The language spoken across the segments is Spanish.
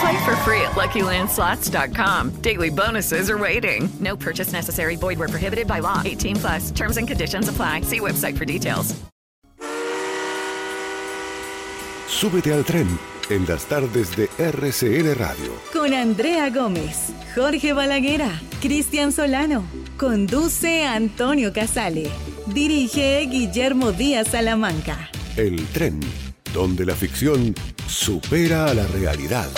Play for free at LuckyLandSlots.com. Daily bonuses are waiting. No purchase necessary. Void were prohibited by law. 18 plus. Terms and conditions apply. See website for details. Súbete al tren en las tardes de RCN Radio. Con Andrea Gómez, Jorge Balaguera, Cristian Solano. Conduce Antonio Casale. Dirige Guillermo Díaz Salamanca. El tren, donde la ficción supera a la realidad.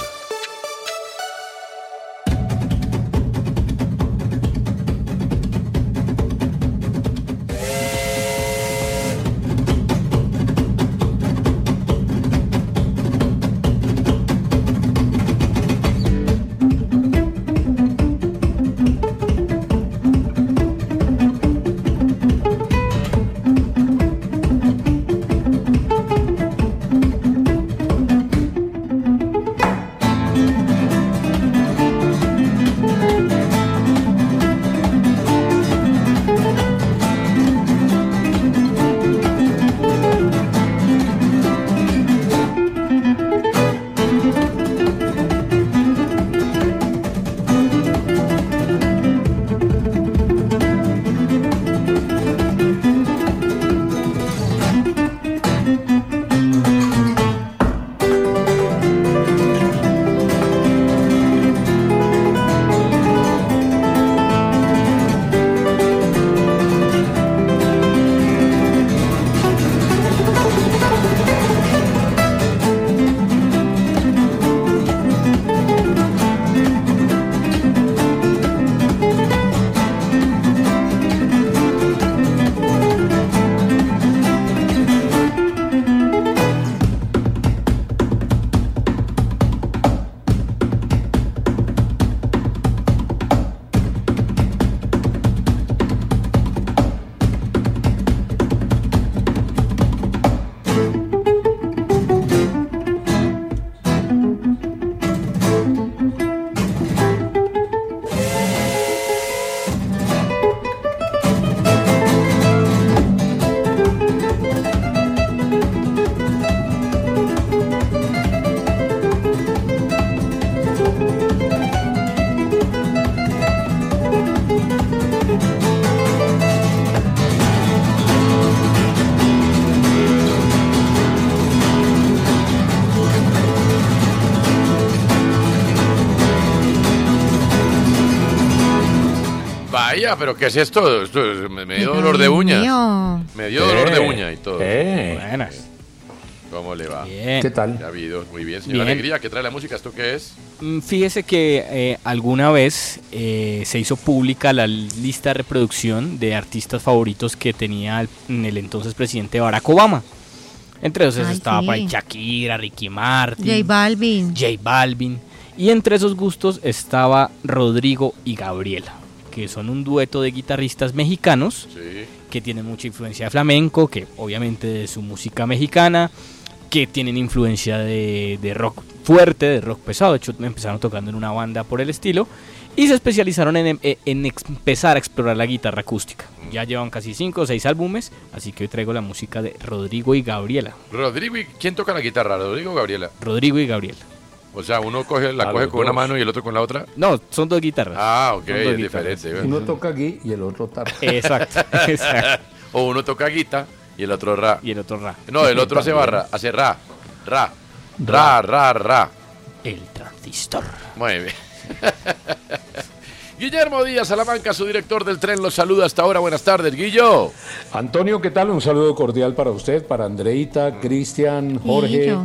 Pero ¿qué es esto? Esto es- me, me dio dolor de uñas. Me dio dolor de uña y todo. Buenas. ¿Cómo le va? Bien. ¿Qué tal? Ya ha habido. Muy bien, señora Bien. Alegría. ¿Qué trae la música? ¿Esto qué es? Mm, Fíjese que eh, alguna vez eh, se hizo pública la lista de reproducción de artistas favoritos que tenía el, el entonces presidente Barack Obama. Entre esos Ay, estaba sí. por ahí Shakira, Ricky Martin, J Balvin. J Balvin. Y entre esos gustos estaba Rodrigo y Gabriela, que son un dueto de guitarristas mexicanos Sí. que tienen mucha influencia de flamenco, que obviamente de su música mexicana, que tienen influencia de, de rock fuerte, de rock pesado. De hecho, empezaron tocando en una banda por el estilo y se especializaron en, en- en ex- empezar a explorar la guitarra acústica. Ya llevan casi 5 o 6 álbumes, así que hoy traigo la música de Rodrigo y Gabriela. Rodrigo, ¿y quién toca la guitarra? ¿Rodrigo o Gabriela? Rodrigo y Gabriela. O sea, uno coge, la A coge con una mano y el otro con la otra. No, son dos guitarras. Ah, ok, es guitarras. diferente. Uno toca aquí y el otro tarra. Exacto, exacto. o uno toca guita y el otro ra. Y el otro ra. No, el otro hace barra, hace ra, ra, ra, ra, ra. El transistor. Muy bien. Guillermo Díaz Salamanca, su director del tren, los saluda hasta ahora. Buenas tardes, Guillo. Antonio, ¿qué tal? Un saludo cordial para usted, para Andreita, Cristian, Jorge.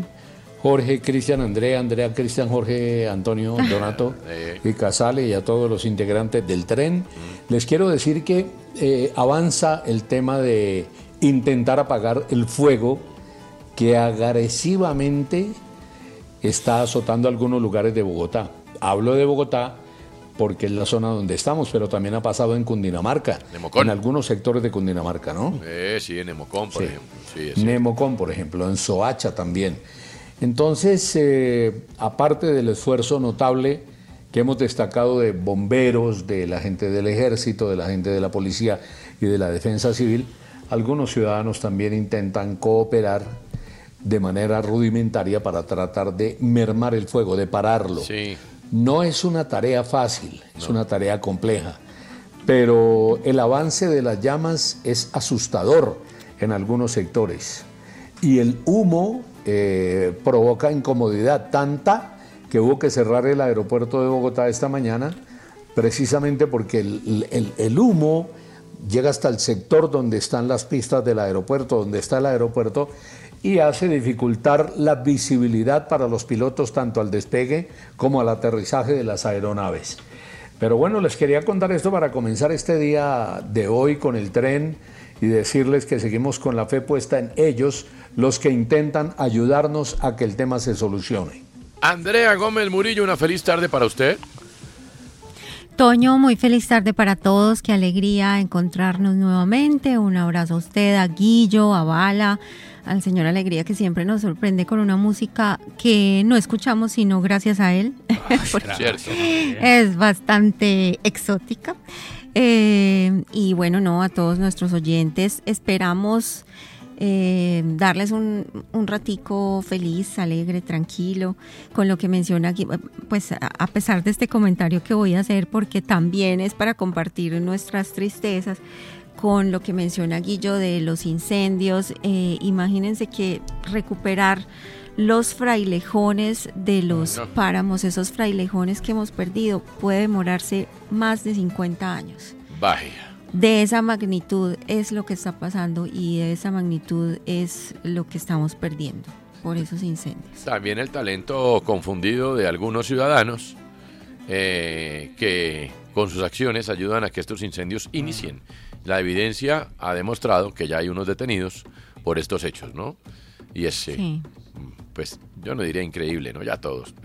Jorge, Cristian, Andrea, Andrea, Cristian, Jorge, Antonio, Donato y Casale y a todos los integrantes del tren. Les quiero decir que eh, avanza el tema de intentar apagar el fuego que agresivamente está azotando algunos lugares de Bogotá. Hablo de Bogotá porque es la zona donde estamos, pero también ha pasado en Cundinamarca, en algunos sectores de Cundinamarca, ¿no? Eh, sí, en Nemocón, por ejemplo. Nemocón, por ejemplo, en Soacha también. Entonces, eh, aparte del esfuerzo notable que hemos destacado de bomberos, de la gente del ejército, de la gente de la policía y de la defensa civil, algunos ciudadanos también intentan cooperar de manera rudimentaria para tratar de mermar el fuego, de pararlo. Sí. No es una tarea fácil, es una tarea compleja, pero el avance de las llamas es asustador en algunos sectores y el humo eh, provoca incomodidad tanta que hubo que cerrar el aeropuerto de Bogotá esta mañana precisamente porque el, humo llega hasta el sector donde están las pistas del aeropuerto, donde está el aeropuerto, y hace dificultar la visibilidad para los pilotos tanto al despegue como al aterrizaje de las aeronaves. Pero bueno, les quería contar esto para comenzar este día de hoy con el tren y decirles que seguimos con la fe puesta en ellos, los que intentan ayudarnos a que el tema se solucione. Andrea Gómez Murillo, una feliz tarde para usted. Toño, muy feliz tarde para todos, qué alegría encontrarnos nuevamente. Un abrazo a usted, a Guillo, a Bala, al señor Alegría que siempre nos sorprende con una música que no escuchamos sino gracias a él. es bastante exótica. Eh, y bueno, no, a todos nuestros oyentes esperamos eh, darles un, un, ratico feliz, alegre, tranquilo, con lo que menciona aquí, pues a pesar de este comentario que voy a hacer, porque también es para compartir nuestras tristezas, con lo que menciona Guillo de los incendios. Eh, imagínense que recuperar los frailejones de los páramos, esos frailejones que hemos perdido, puede demorarse más de 50 años. Vaya. De esa magnitud es lo que está pasando y de esa magnitud es lo que estamos perdiendo por esos incendios. También el talento confundido de algunos ciudadanos eh, que con sus acciones ayudan a que estos incendios inicien. La evidencia ha demostrado que ya hay unos detenidos por estos hechos, ¿no? Y es, pues yo no diría increíble, ¿no? Ya todos.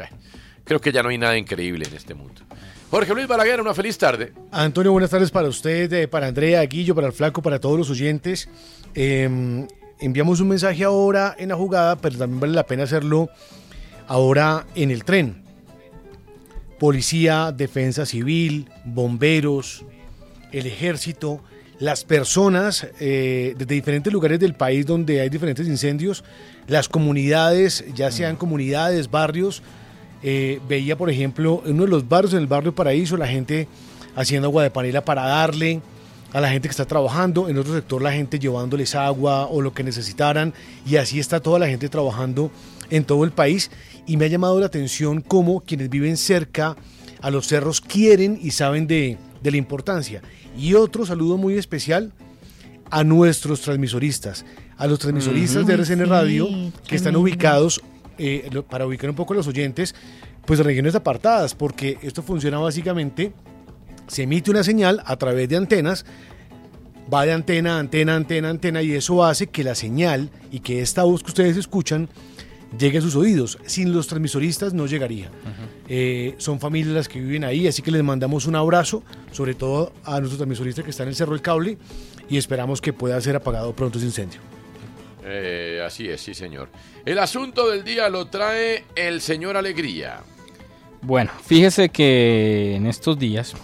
creo que ya no hay nada increíble en este mundo. Jorge Luis Balaguer, una feliz tarde. Antonio, buenas tardes para usted, eh, para Andrea, Guillo, para el Flaco, para todos los oyentes. Em, enviamos un mensaje ahora en la jugada, pero también vale la pena hacerlo ahora en el tren. Policía, defensa civil, bomberos, el ejército, las personas eh, desde diferentes lugares del país donde hay diferentes incendios, las comunidades, ya sean comunidades, barrios, eh, veía, por ejemplo, en uno de los barrios, en el barrio Paraíso, la gente haciendo agua de panela para darle a la gente que está trabajando, en otro sector la gente llevándoles agua o lo que necesitaran, y así está toda la gente trabajando en todo el país. Y me ha llamado la atención cómo quienes viven cerca a los cerros quieren y saben de, de la importancia. Y otro saludo muy especial a nuestros transmisoristas, a los transmisoristas de RCN Radio que están ubicados eh, para ubicar un poco a los oyentes, pues regiones apartadas, porque esto funciona básicamente, se emite una señal a través de antenas, va de antena, antena, antena, antena, y eso hace que la señal y que esta voz que ustedes escuchan llegue a sus oídos. Sin los transmisoristas no llegaría. Eh, son familias las que viven ahí, así que les mandamos un abrazo, sobre todo a nuestro transmisorista que está en el Cerro del Cable, y esperamos que pueda ser apagado pronto ese incendio. Eh, así es, sí, señor. El asunto del día lo trae el señor Alegría. Bueno, fíjese que en estos días,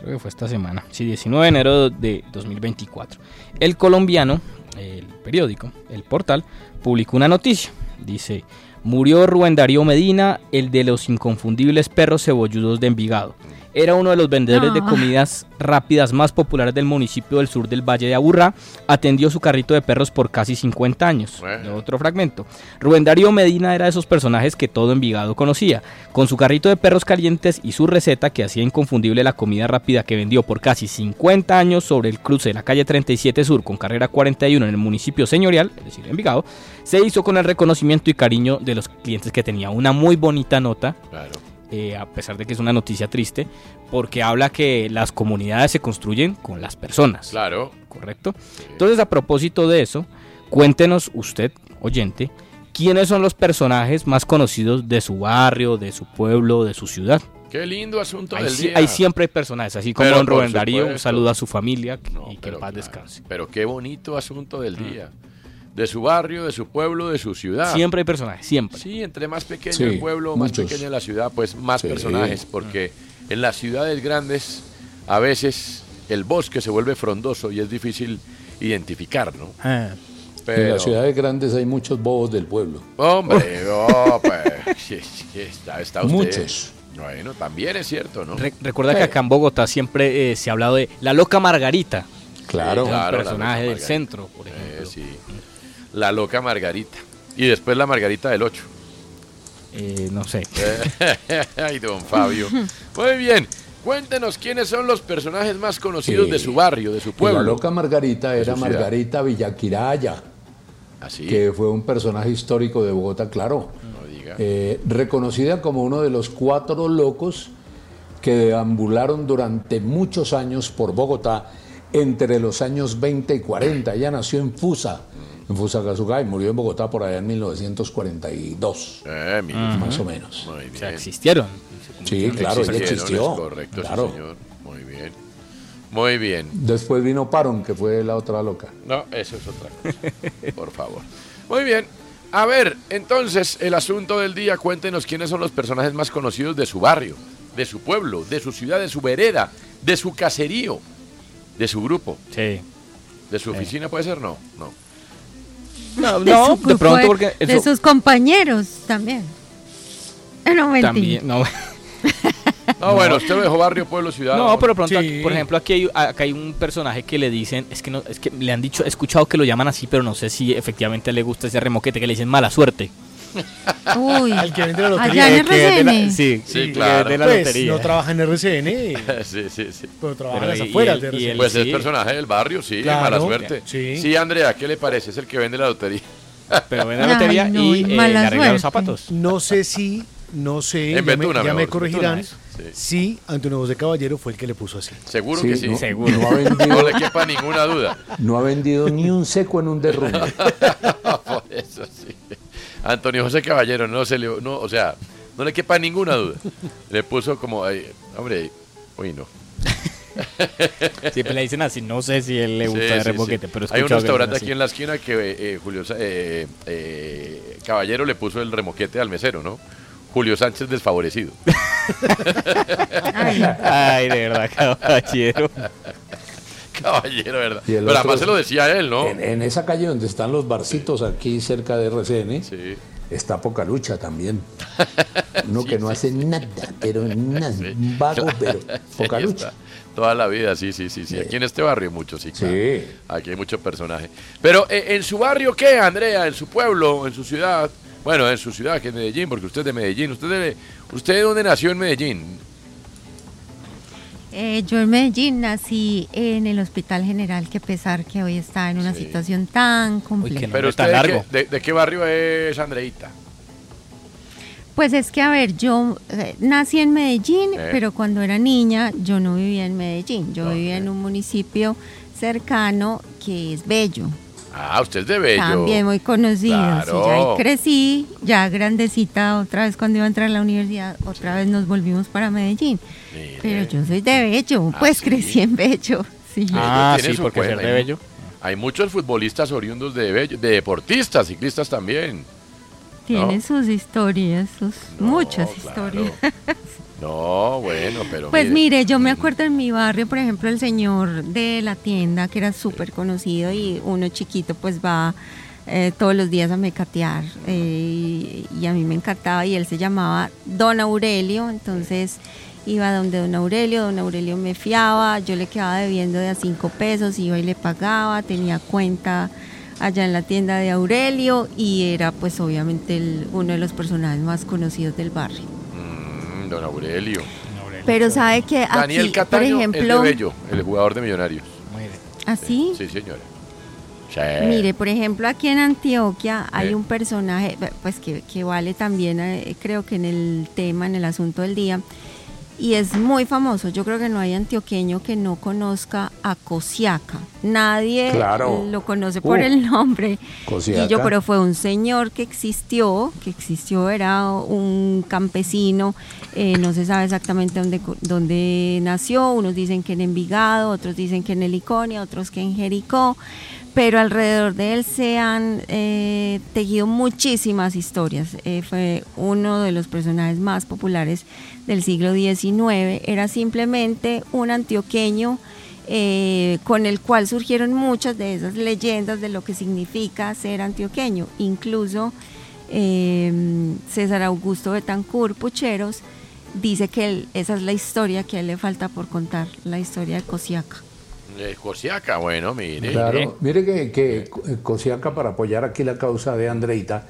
creo que fue esta semana, sí, 19 de enero de 2024, el colombiano, el periódico, el portal, publicó una noticia. Dice, murió Rubén Darío Medina, el de los inconfundibles perros cebolludos de Envigado. era uno de los vendedores de Ah. comidas rápidas más populares del municipio del sur del Valle de Aburrá. Atendió su carrito de perros por casi 50 años. Otro fragmento. Rubén Darío Medina era de esos personajes que todo Envigado conocía. Con su carrito de perros calientes y su receta que hacía inconfundible la comida rápida que vendió por casi 50 años sobre el cruce de la calle 37 Sur con carrera 41 en el municipio señorial, es decir, Envigado, se hizo con el reconocimiento y cariño de los clientes que tenía. Una muy bonita nota. eh, a pesar de que es una noticia triste, porque habla que las comunidades se construyen con las personas. Claro. Correcto. Entonces, a propósito de eso, cuéntenos usted, oyente, quiénes son los personajes más conocidos de su barrio, de su pueblo, de su ciudad. Qué lindo asunto del día. ahí siempre hay personajes, así como don Rubén Darío, un saludo a su familia y que en paz claro. descanse. Pero qué bonito asunto del día. De su barrio, de su pueblo, de su ciudad. Siempre hay personajes, siempre. Sí, entre más pequeño Sí, el pueblo, más muchos. pequeña la ciudad, pues más Sí. personajes, porque en las ciudades grandes a veces el bosque se vuelve frondoso y es difícil identificar, ¿no? Ah. En las ciudades grandes hay muchos bobos del pueblo. Hombre, oh, pues, sí, sí, está, está usted. Muchos. Bueno, también es cierto, ¿no? Re- recuerda que acá en Bogotá siempre eh, se ha hablado de la loca Margarita. Claro. un Claro, la personaje del centro, por Eh, ejemplo. sí. La loca Margarita. Y después la Margarita del 8. Eh, no sé. Ay, don Fabio. Muy bien. Cuéntenos quiénes son los personajes más conocidos Sí. de su barrio, de su pueblo. la loca Margarita era. Margarita Villaquiraya, Así. que fue un personaje histórico de Bogotá, claro. No diga. Eh, reconocida como uno de los cuatro locos que deambularon durante muchos años por Bogotá entre los años 20 y 40. Ella nació en Fusa, en Fusagasugá, y murió en Bogotá por allá en 1942, Eh, más o menos. Muy bien. O sea, existieron. Sí, claro, ella Existieron, existió. es correcto, sí, claro. señor. Muy bien. Muy bien. Después vino Paron, que fue la otra loca. No, eso es otra cosa. Por favor. Muy bien. A ver, entonces, el asunto del día, cuéntenos quiénes son los personajes más conocidos de su barrio, de su pueblo, de su ciudad, de su vereda, de su caserío, de su grupo. Sí. ¿De su oficina puede ser? No, no. No, De no, de grupo pronto de- porque De sus compañeros también. Eh, No, mentira. también, no. No, bueno, usted lo dejó barrio, pueblo, ciudad. No, pero pronto, Sí. aquí- por ejemplo, aquí hay, acá hay un personaje que le dicen, es que no, es que le han dicho, he escuchado que lo llaman así, pero no sé si efectivamente le gusta ese remoquete que le dicen mala suerte. Uy. Al que vende la lotería. Allá en Que de la- RCN. sí, Sí, claro. de la Pues lotería. no trabaja en RCN, sí, sí, sí. pero trabaja Pero en las afueras de RCN. Pues sí. es personaje del barrio, sí, Claro. mala suerte. Sí. Andrea, ¿qué le parece? Es el que vende la lotería. Pero vende la Ay, lotería no, y eh, arregla los zapatos. No sé si, no sé, En ya, me, ya me corregirán, eso. si Antonio José Caballero fue el que le puso así. Seguro Sí, que sí. no, Seguro. No ha, vendido, No le quepa ninguna duda. no ha vendido ni un seco en un derrumbe. Por eso sí. Antonio José Caballero, no se le, no, o sea, no le quepa ninguna duda. Le puso como, ay, hombre, uy, no. Siempre le dicen así, no sé si él le gusta Sí, el sí, remoquete, sí. pero Hay un restaurante aquí en la esquina que eh, eh, Julio eh, eh, Caballero le puso el remoquete al mesero, ¿no? Julio Sánchez desfavorecido. Ay, de verdad, caballero. Caballero, ¿verdad? Y Pero además se lo decía él, ¿no? En, en esa calle donde están los barcitos aquí cerca de RCN, Sí. está poca lucha también. Uno Sí, que no sí. hace nada, pero nada, vago, pero poca lucha. Toda la vida, sí, sí, sí, sí. Aquí en este barrio mucho, sí. claro. Sí. Aquí hay mucho personaje. Pero eh, en su barrio, ¿qué, Andrea? En su pueblo, en su ciudad. Bueno, en su ciudad, que es Medellín, porque usted es de Medellín. ¿Usted de, usted de dónde nació en Medellín? Eh, yo en Medellín nací en el Hospital General, que a pesar que hoy está en una Sí. situación tan compleja. Pero usted, de largo. qué, de, de qué barrio es Andreita? Pues es que, a ver, yo eh, nací en Medellín, Eh. pero cuando era niña yo no vivía en Medellín, yo vivía en un municipio cercano que es Bello, Ah, usted es de Bello. también muy conocido. sí, Claro. ya ahí crecí, ya grandecita, otra vez cuando iba a entrar a la universidad, otra vez nos volvimos para Medellín. Pero yo soy de Bello, ¿Ah, pues sí? crecí en Bello. Sí. Ah, sí, porque ser de hay- Bello. Hay muchos futbolistas oriundos de Bello, de deportistas, ciclistas también. Tiene ¿no? sus historias, sus muchas claro. historias. No, bueno, pero Pues mire. mire, yo me acuerdo en mi barrio, por ejemplo, el señor de la tienda, que era súper conocido y uno chiquito pues va eh, todos los días a mecatear eh, y, y a mí me encantaba y él se llamaba Don Aurelio, entonces iba donde don Aurelio, don Aurelio me fiaba, yo le quedaba debiendo de a cinco pesos, iba y le pagaba, tenía cuenta allá en la tienda de Aurelio y era pues obviamente el- uno de los personajes más conocidos del barrio. Mm, don Aurelio. Pero sabe que aquí, Daniel por Cataño, el de ejemplo, Bello, el jugador de Millonarios. así, Sí, señora. Sí. Mire, por ejemplo, aquí en Antioquia hay un personaje, pues que, que vale también, eh, creo que en el tema, en el asunto del día, y es muy famoso. Yo creo que no hay antioqueño que no conozca a Cosiaca. Nadie Claro. lo conoce por Uh, el nombre. Cosiaca. Y yo, pero fue un señor que existió, que existió, era un campesino, eh, no se sabe exactamente dónde, dónde nació, unos dicen que en Envigado, otros dicen que en Heliconia, otros que en Jericó, pero alrededor de él se han eh, tejido muchísimas historias. Eh, fue uno de los personajes más populares del siglo XIX, era simplemente un antioqueño eh, con el cual surgieron muchas de esas leyendas de lo que significa ser antioqueño. Incluso eh, César Augusto Betancourt Pucheros dice que esa es la historia que a él le falta por contar, la historia de Cosiaca. Eh, Josiaca, bueno, mire. Claro, mire que, que eh, Cosiaca, para apoyar aquí la causa de Andreita,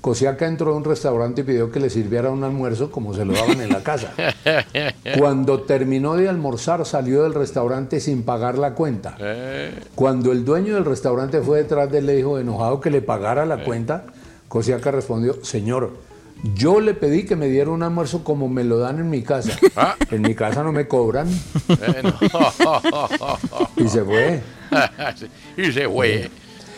Cosiaca entró a un restaurante y pidió que le sirviera un almuerzo como se lo daban en la casa. Cuando terminó de almorzar, salió del restaurante sin pagar la cuenta. Eh, Cuando el dueño del restaurante fue detrás de él, le dijo, enojado, que le pagara la cuenta, Cosiaca respondió, señor, yo le pedí que me diera un almuerzo como me lo dan en mi casa. Ah. En mi casa no me cobran. eh, no. Y se fue. y se fue.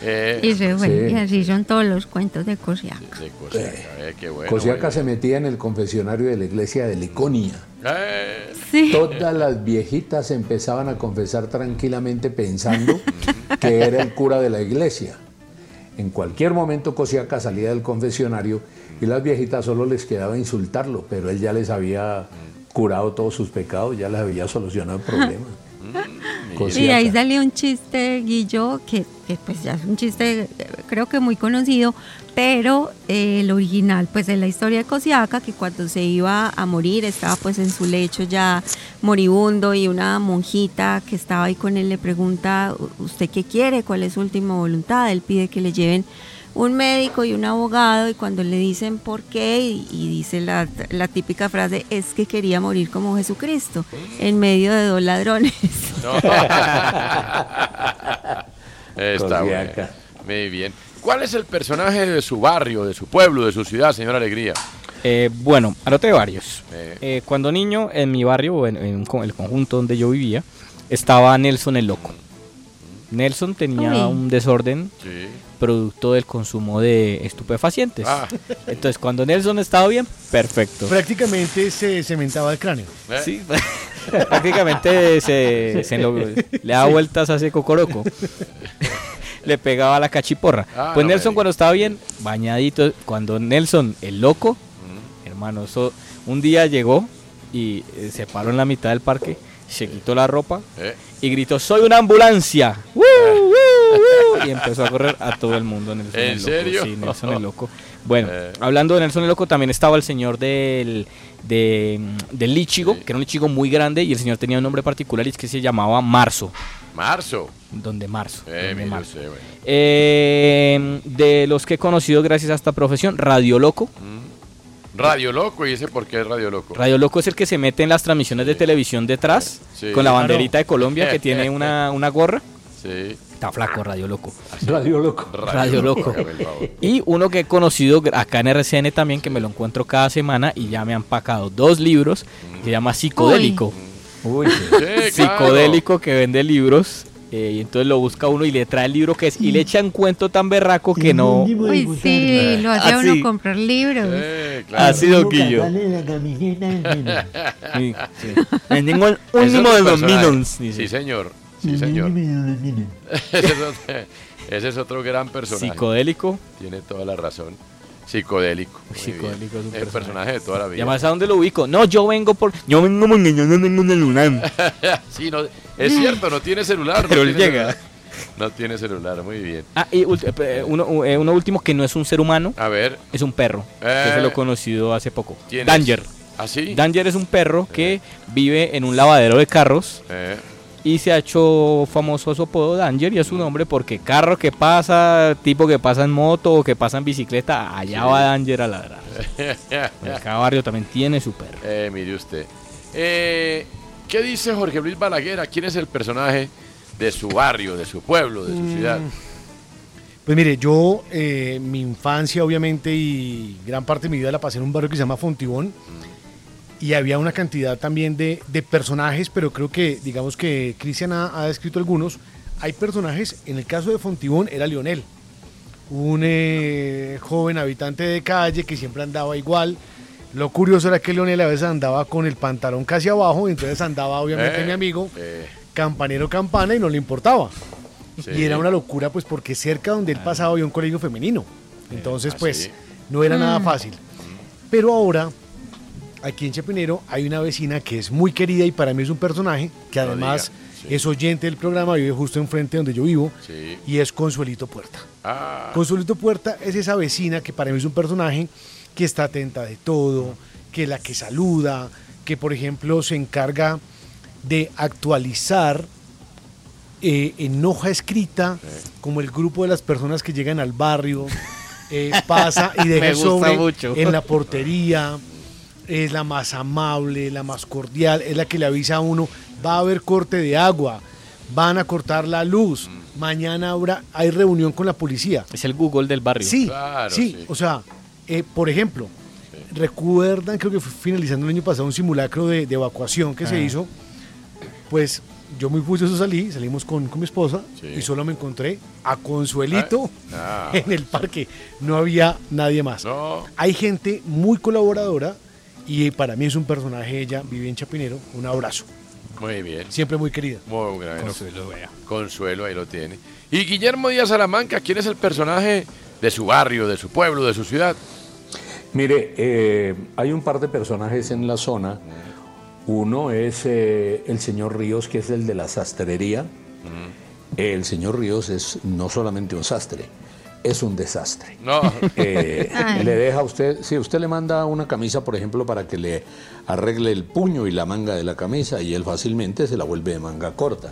Eh, Y se fue, Sí. y así son todos los cuentos de Cosiaca. de Josiaca, eh, qué bueno. Cosiaca muy se metía en el confesionario de la iglesia de Liconia. Eh, Todas las viejitas empezaban a confesar tranquilamente pensando que era el cura de la iglesia. En cualquier momento Cosiaca salía del confesionario y las viejitas solo les quedaba insultarlo, pero él ya les había curado todos sus pecados, ya les había solucionado el problema. Y ahí salió un chiste, Guillo, que, que pues ya es un chiste eh, creo que muy conocido, pero eh, el original pues es la historia de Cosiaca, que cuando se iba a morir estaba pues en su lecho ya moribundo y una monjita que estaba ahí con él le pregunta, ¿usted qué quiere? ¿Cuál es su última voluntad? Él pide que le lleven un médico y un abogado y cuando le dicen por qué y, y dice la, la típica frase es que quería morir como Jesucristo en medio de dos ladrones. no. Está bueno. Muy bien. ¿Cuál es el personaje de su barrio, de su pueblo, de su ciudad, señora Alegría? Eh, bueno, anoté varios. Eh. Eh, cuando niño, en mi barrio, o en, en el conjunto donde yo vivía, estaba Nelson el Loco. Nelson tenía Uy. un desorden Sí. Producto del consumo de estupefacientes. Ah. Entonces, cuando Nelson estaba bien, perfecto. Prácticamente se cementaba el cráneo. Eh, Sí, prácticamente se, le daba vueltas a ese cocoroco. le pegaba la cachiporra. Ah, pues no Nelson cuando estaba bien, bañadito, cuando Nelson, el loco, hermano, eso, un día llegó y eh, se paró en la mitad del parque, se quitó la ropa eh. y gritó, soy una ambulancia. ¡Woo, Y empezó a correr a todo el mundo. Nelson ¿En el loco. serio? Sí, Nelson el loco. Bueno, Eh. hablando de Nelson el loco, también estaba el señor del, de, mm, del Lichigo, que era un Lichigo muy grande y el señor tenía un nombre particular y es que se llamaba Marzo. Marzo. Donde Marzo. Eh, donde mire Marzo. usted, bueno. Eh, de los que he conocido gracias a esta profesión, Radio Loco. Radio Loco, ¿y ese por qué es Radio Loco? Radio Loco es el que se mete en las transmisiones de televisión detrás, Sí. con la banderita de Colombia que tiene una, una gorra. Sí. Está flaco Radio Loco. Radio Loco. Radio Loco. Y uno que he conocido acá en RCN también, que me lo encuentro cada semana y ya me han pacado dos libros, que se llama Psicodélico. Uy, sí. Sí, claro. Psicodélico que vende libros. eh, y entonces lo busca uno y le trae el libro que es, y le echa un cuento tan berraco que no. Uy, sí, lo hace a Así. uno comprar libros. Eh, claro. Así, Doquillo. Sí, sí. Me un de los. Minions. Sí, señor. Sí, señor. ese, es otro, ese es otro gran personaje. Psicodélico. Tiene toda la razón. Psicodélico. muy Psicodélico bien. es un el personaje de toda la ¿Y vida. además a dónde lo ubico? No, yo vengo por. Yo vengo porque yo no tengo un celular. sí, no, es cierto, no tiene celular. no Pero él tiene llega. celular. No tiene celular, muy bien. Ah, y eh, uno, eh, uno último que no es un ser humano, A ver, es un perro. Eh. Que se lo he conocido hace poco. ¿quién es? Danger. ¿Ah, sí? Danger es un perro que vive en un lavadero de carros Eh, y se ha hecho famoso su apodo Danger y es su nombre porque carro que pasa, tipo que pasa en moto o que pasa en bicicleta, allá Sí. va Danger a ladrar. Pues cada barrio también tiene su perro. Eh, mire usted. Eh, ¿Qué dice Jorge Luis Balaguer? ¿Quién es el personaje de su barrio, de su pueblo, de su Mm. ciudad? Pues mire, yo, eh, mi infancia obviamente y gran parte de mi vida la pasé en un barrio que se llama Fontibón y había una cantidad también de, de personajes, pero creo que, digamos que Cristian ha, ha descrito algunos. Hay personajes, en el caso de Fontibón era Lionel, un eh, joven habitante de calle que siempre andaba igual. Lo curioso era que Lionel a veces andaba con el pantalón casi abajo, entonces andaba obviamente Eh, mi amigo, eh, campanero campana y no le importaba. Sí. Y era una locura, pues, porque cerca donde él pasaba había un colegio femenino. Entonces, ah, pues, no era nada Mm. fácil. Pero ahora, aquí en Chapinero, hay una vecina que es muy querida y para mí es un personaje que además sí. es oyente del programa, vive justo enfrente donde yo vivo, Sí. y es Consuelito Puerta. Ah, Consuelito Puerta es esa vecina que para mí es un personaje que está atenta de todo, que es la que saluda, que por ejemplo se encarga de actualizar eh, en hoja escrita como el grupo de las personas que llegan al barrio, eh, pasa y deja sobre mucho. en la portería, es la más amable, la más cordial, es la que le avisa a uno, va a haber corte de agua, van a cortar la luz, mañana habrá, hay reunión con la policía. Es el Google del barrio. Sí, Claro, sí, sí. o sea, eh, por ejemplo, recuerdan, creo que fue finalizando el año pasado, un simulacro de, de evacuación que se Ah. hizo, pues yo muy juicioso salí, salimos con, con mi esposa Sí. y solo me encontré a Consuelito Ah, en el parque, no había nadie más. no. Hay gente muy colaboradora y para mí es un personaje, ella vive en Chapinero, un abrazo, Muy bien. siempre muy querida. Muy bueno. Consuelo, vea. Consuelo, ahí lo tiene. Y Guillermo Díaz Salamanca, ¿quién es el personaje de su barrio, de su pueblo, de su ciudad? Mire, eh, hay un par de personajes en la zona. Uno es eh, el señor Ríos, que es el de la sastrería. El señor Ríos es no solamente un sastre, es un desastre. No. Eh, le deja a usted, si usted le manda una camisa, por ejemplo, para que le arregle el puño y la manga de la camisa, y él fácilmente se la vuelve de manga corta.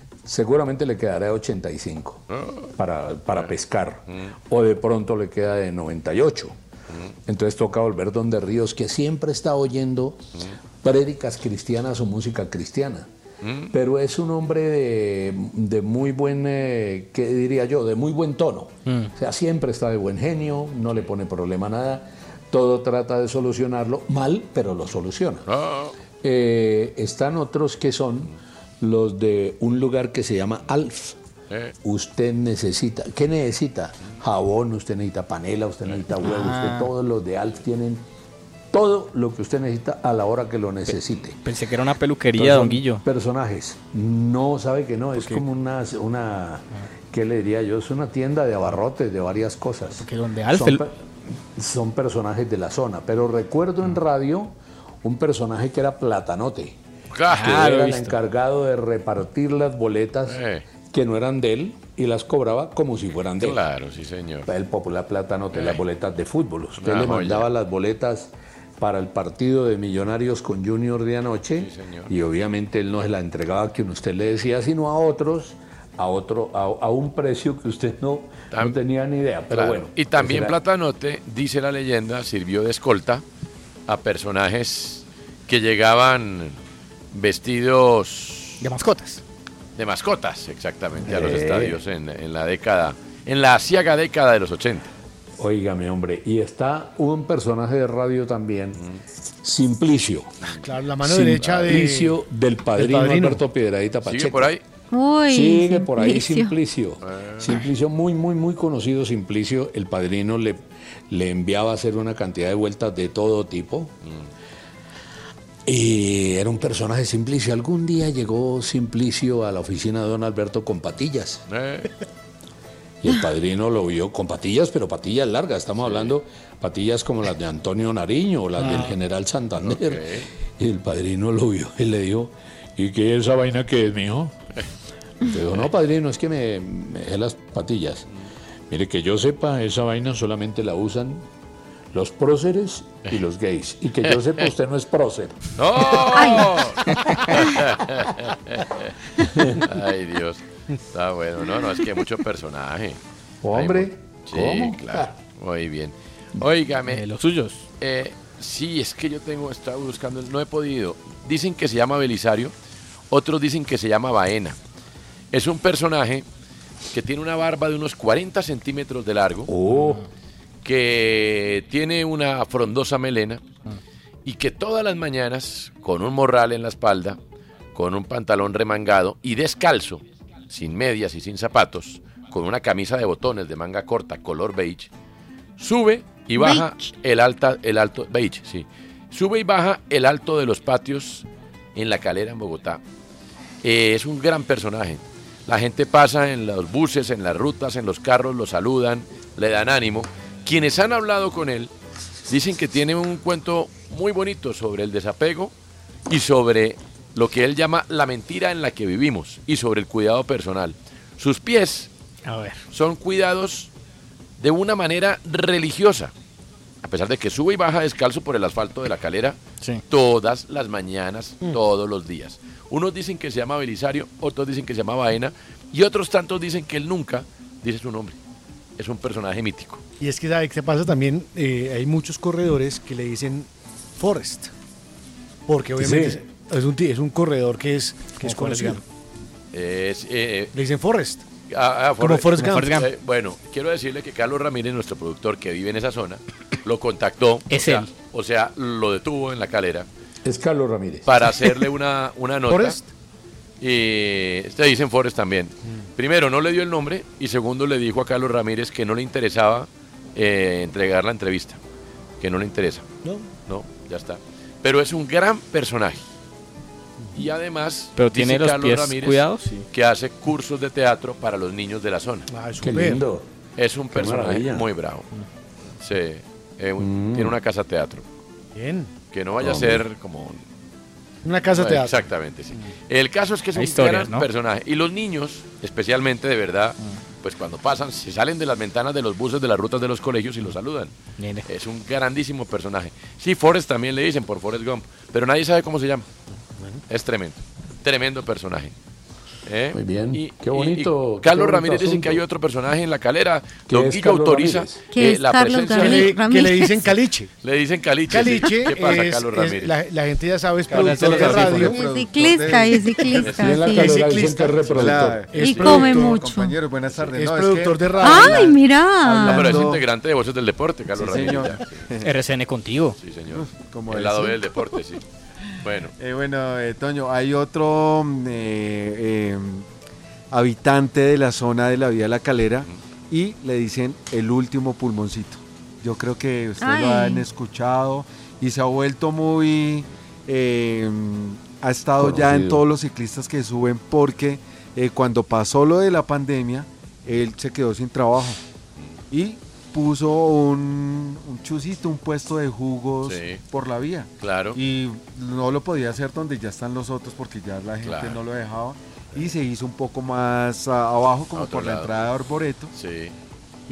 Seguramente le quedará de 85 para, para pescar. O de pronto le queda de 98. Entonces toca volver donde Ríos, que siempre está oyendo prédicas cristianas o música cristiana. Pero es un hombre de, de muy buen, eh, ¿qué diría yo? De muy buen tono. O sea, siempre está de buen genio, no le pone problema a nada. Todo trata de solucionarlo mal, pero lo soluciona. Eh, están otros que son los de un lugar que se llama Alf. Eh, Usted necesita, ¿qué necesita? Jabón, usted necesita panela, usted necesita huevo, Ah. usted, todos los de Alf tienen todo lo que usted necesita a la hora que lo necesite. Pensé que era una peluquería, Entonces, don Guillo. Personajes. No, sabe que no, es como una, una, ¿qué le diría yo? Es una tienda de abarrotes de varias cosas. Porque donde Alf, Son, personajes de la zona, pero recuerdo en radio un personaje que era Platanote, Claro, que he era el encargado de repartir las boletas Eh. que no eran de él y las cobraba como si fueran de él. Claro, sí, señor. El popular Platanote, Eh. las boletas de fútbol. Usted Una le joya. mandaba las boletas para el partido de Millonarios con Junior de anoche Sí, señor. y obviamente él no se la entregaba a quien usted le decía, sino a otros a otro, a, a un precio que usted no, no tenía ni idea. Pero Claro. bueno. y también Platanote, dice la leyenda, sirvió de escolta a personajes que llegaban vestidos... De mascotas. De mascotas, exactamente, a los Eh. estadios en, en la década, en la asiaga década de los 80. Óigame, hombre, y está un personaje de radio también, Simplicio. Claro, la mano derecha de. Simplicio del padrino, del padrino. Alberto Piedradita ¿Sigue Pacheco. por ahí? Uy, Sigue por ahí Simplicio. Simplicio. Simplicio, muy, muy, muy conocido Simplicio. El padrino le, le enviaba a hacer una cantidad de vueltas de todo tipo. Y era un personaje Simplicio. Algún día llegó Simplicio a la oficina de don Alberto con patillas. Eh, Y el padrino lo vio con patillas, pero patillas largas. Estamos hablando patillas como las de Antonio Nariño o las del general Santander. Y el padrino lo vio y le dijo, ¿y qué es esa vaina que es, mijo? Dijo, no, padrino, es que me, me dejé las patillas. Mire, que yo sepa, esa vaina solamente la usan los próceres y los gays. Y que yo sepa, usted no es prócer. ¡No! Ay, Dios. Está bueno. No, no, es que mucho personaje. Hombre, Hay Sí, ¿cómo? claro. Muy bien. Óigame. Eh, los suyos. Eh, sí, es que yo tengo, estaba buscando, no he podido. Dicen que se llama Belisario, otros dicen que se llama Baena. Es un personaje que tiene una barba de unos 40 centímetros de largo, Oh. Que tiene una frondosa melena y que todas las mañanas, con un morral en la espalda, con un pantalón remangado y descalzo, sin medias y sin zapatos, con una camisa de botones de manga corta color beige, sube y baja el alta, el alto, beige, sí, sube y baja el alto de los patios en la calera en Bogotá. Eh, es un gran personaje. La gente pasa en los buses, en las rutas, en los carros, lo saludan, le dan ánimo. Quienes han hablado con él dicen que tiene un cuento muy bonito sobre el desapego y sobre lo que él llama la mentira en la que vivimos y sobre el cuidado personal. Sus pies A ver. son cuidados de una manera religiosa, a pesar de que sube y baja descalzo por el asfalto de la calera todas las mañanas, todos los días. Unos dicen que se llama Belisario, otros dicen que se llama Baena, y otros tantos dicen que él nunca dice su nombre. Es un personaje mítico. Y es que, ¿sabe qué pasa también? Eh, hay muchos corredores que le dicen Forrest. Porque obviamente Sí. es, un, es un corredor que es, que es conocido. Es, eh, Le dicen Forrest. Ah, ah, Como Forrest Gump. Eh, bueno, quiero decirle que Carlos Ramírez, nuestro productor que vive en esa zona, lo contactó. Es o sea, él. O sea, lo detuvo en la calera Es Carlos Ramírez. para hacerle una, una nota. Forrest. Y te dicen Forrest también. Primero, no le dio el nombre y segundo, le dijo a Carlos Ramírez que no le interesaba eh, entregar la entrevista. Que no le interesa. No. No, ya está. Pero es un gran personaje. Y además, Pero tiene los Carlos pies Ramírez cuidados, sí. que hace cursos de teatro para los niños de la zona. Ah, es Qué lindo. Es un Qué personaje maravilla. muy bravo. Sí, eh, un- Mm. tiene una casa teatro. Bien. Que no vaya Hombre. a ser como... Una casa teatro. Exactamente, sí. El caso es que es Hay un historias, gran ¿no? personaje. Y los niños, especialmente de verdad, pues cuando pasan, se salen de las ventanas de los buses, de las rutas de los colegios y lo saludan. Mire. Es un grandísimo personaje. Sí, Forrest también le dicen por Forrest Gump, pero nadie sabe cómo se llama. Es tremendo. Tremendo personaje. ¿Eh? Muy bien. Y- Qué y- bonito, y qué Carlos bonito Ramírez dicen asunto. que hay otro personaje en la calera. ¿Qué Don Guillo autoriza? ¿Qué eh, es la Carlos presencia Que Ramírez? le, que le dicen Caliche. Le dicen Caliche. sí. Caliche ¿Qué pasa, es- Carlos es- Ramírez? la, la gente ya sabe, es productor de radio. Es ciclista, es ciclista. Ciclista. es Es Y come mucho. compañeros, buenas tardes. Es No, productor que- de radio. Ay, No, mira. pero es integrante de Voces del Deporte, Carlos Sí, Ramírez. RCN contigo. Sí, señor. como El lado. B del deporte, sí. Bueno, Eh, bueno, eh, Toño, hay otro mm, eh, eh, habitante de la zona de la Vía La Calera y le dicen el último pulmoncito. Yo creo que ustedes lo han escuchado y se ha vuelto muy... eh, ha estado ya en todos los ciclistas que suben porque eh, cuando pasó lo de la pandemia, él se quedó sin trabajo. Y puso un, un chusito, un puesto de jugos Sí. por la vía. claro. Y no lo podía hacer donde ya están los otros porque ya la gente Claro. no lo dejaba. Y se hizo un poco más ah, abajo, como por la entrada de Arboreto. Sí.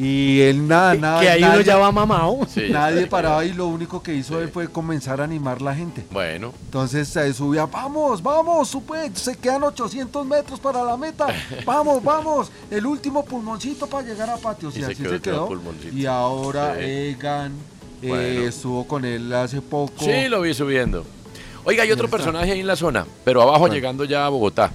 Y él nada, nada. que ahí nadie- uno ya va mamado. Sí, nadie paraba y lo único que hizo él fue comenzar a animar la gente. Bueno, Entonces se subía, vamos, vamos, supe, se quedan 800 metros para la meta, vamos, vamos, el último pulmoncito para llegar a patios. Y Y, se así quedó se quedó. pulmoncito. Y ahora Sí. Egan eh, Bueno. estuvo con él hace poco. sí, lo vi subiendo. Oiga, hay otro personaje ahí en la zona, pero abajo llegando ya a Bogotá.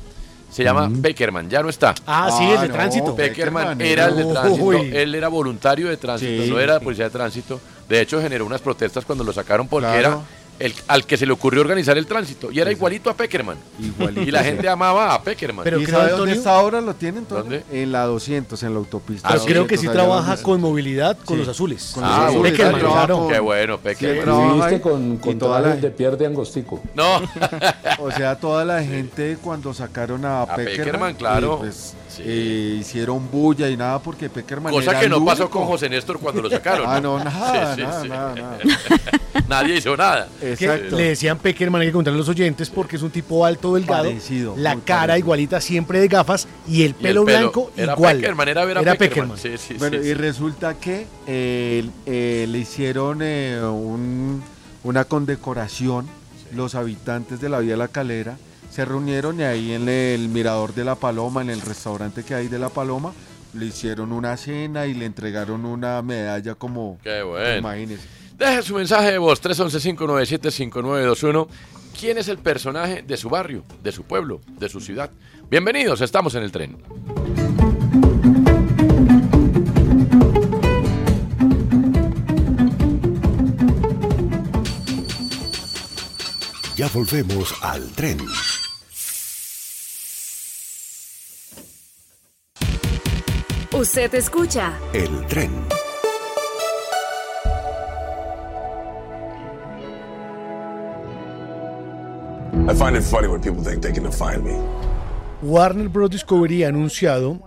Se llama Peckerman, ya no está. Ah, sí, el de no, tránsito. Peckerman Peckerman era el de Uy. tránsito, él era voluntario de tránsito, Sí. no era policía de tránsito. De hecho, generó unas protestas cuando lo sacaron porque Claro. era el, al que se le ocurrió organizar el tránsito y era igualito a Peckerman. Igualito. Y la gente amaba a Peckerman. Pero ¿Y sabe dónde Antonio- está ahora? ¿Lo tienen? ¿Dónde? En la 200, en la autopista. Ah, creo sí, que sí trabaja donde- con movilidad con Sí. los azules. Con Ah, los azules, Peckerman, claro. con- Qué bueno, Sí, Peckerman. ahí con, con toda la- de pierde angostico. No. O sea, toda la gente cuando sacaron a, A Peckerman, Peckerman, claro. eh, pues, Sí. eh, hicieron bulla y nada porque Peckerman Cosa era que no pasó con José Néstor cuando lo sacaron. Ah, no, nada, Sí, sí, nada, sí. nada, nada. Nadie hizo nada. Que Exacto. le decían Peckerman, hay que contarle a los oyentes, porque es un tipo alto, delgado, Parecido, la cara parecido. igualita, siempre de gafas, y el Y pelo, el pelo blanco era igual. Peckerman, era ver a Era Peckerman. Peckerman. Sí, sí, Bueno, sí, y resulta que eh, eh, le hicieron eh, un- una condecoración los habitantes de la Vía La Calera. Se reunieron y ahí en el Mirador de la Paloma, en el restaurante que hay de la Paloma, le hicieron una cena y le entregaron una medalla como... Qué bueno. Imagínense. Deje su mensaje de voz 311-597-5921. ¿Quién es el personaje de su barrio, de su pueblo, de su ciudad? Bienvenidos, estamos en el tren. Ya volvemos al tren. Usted escucha El tren. I find it funny when people think they can define me. Warner Bros. Discovery ha anunciado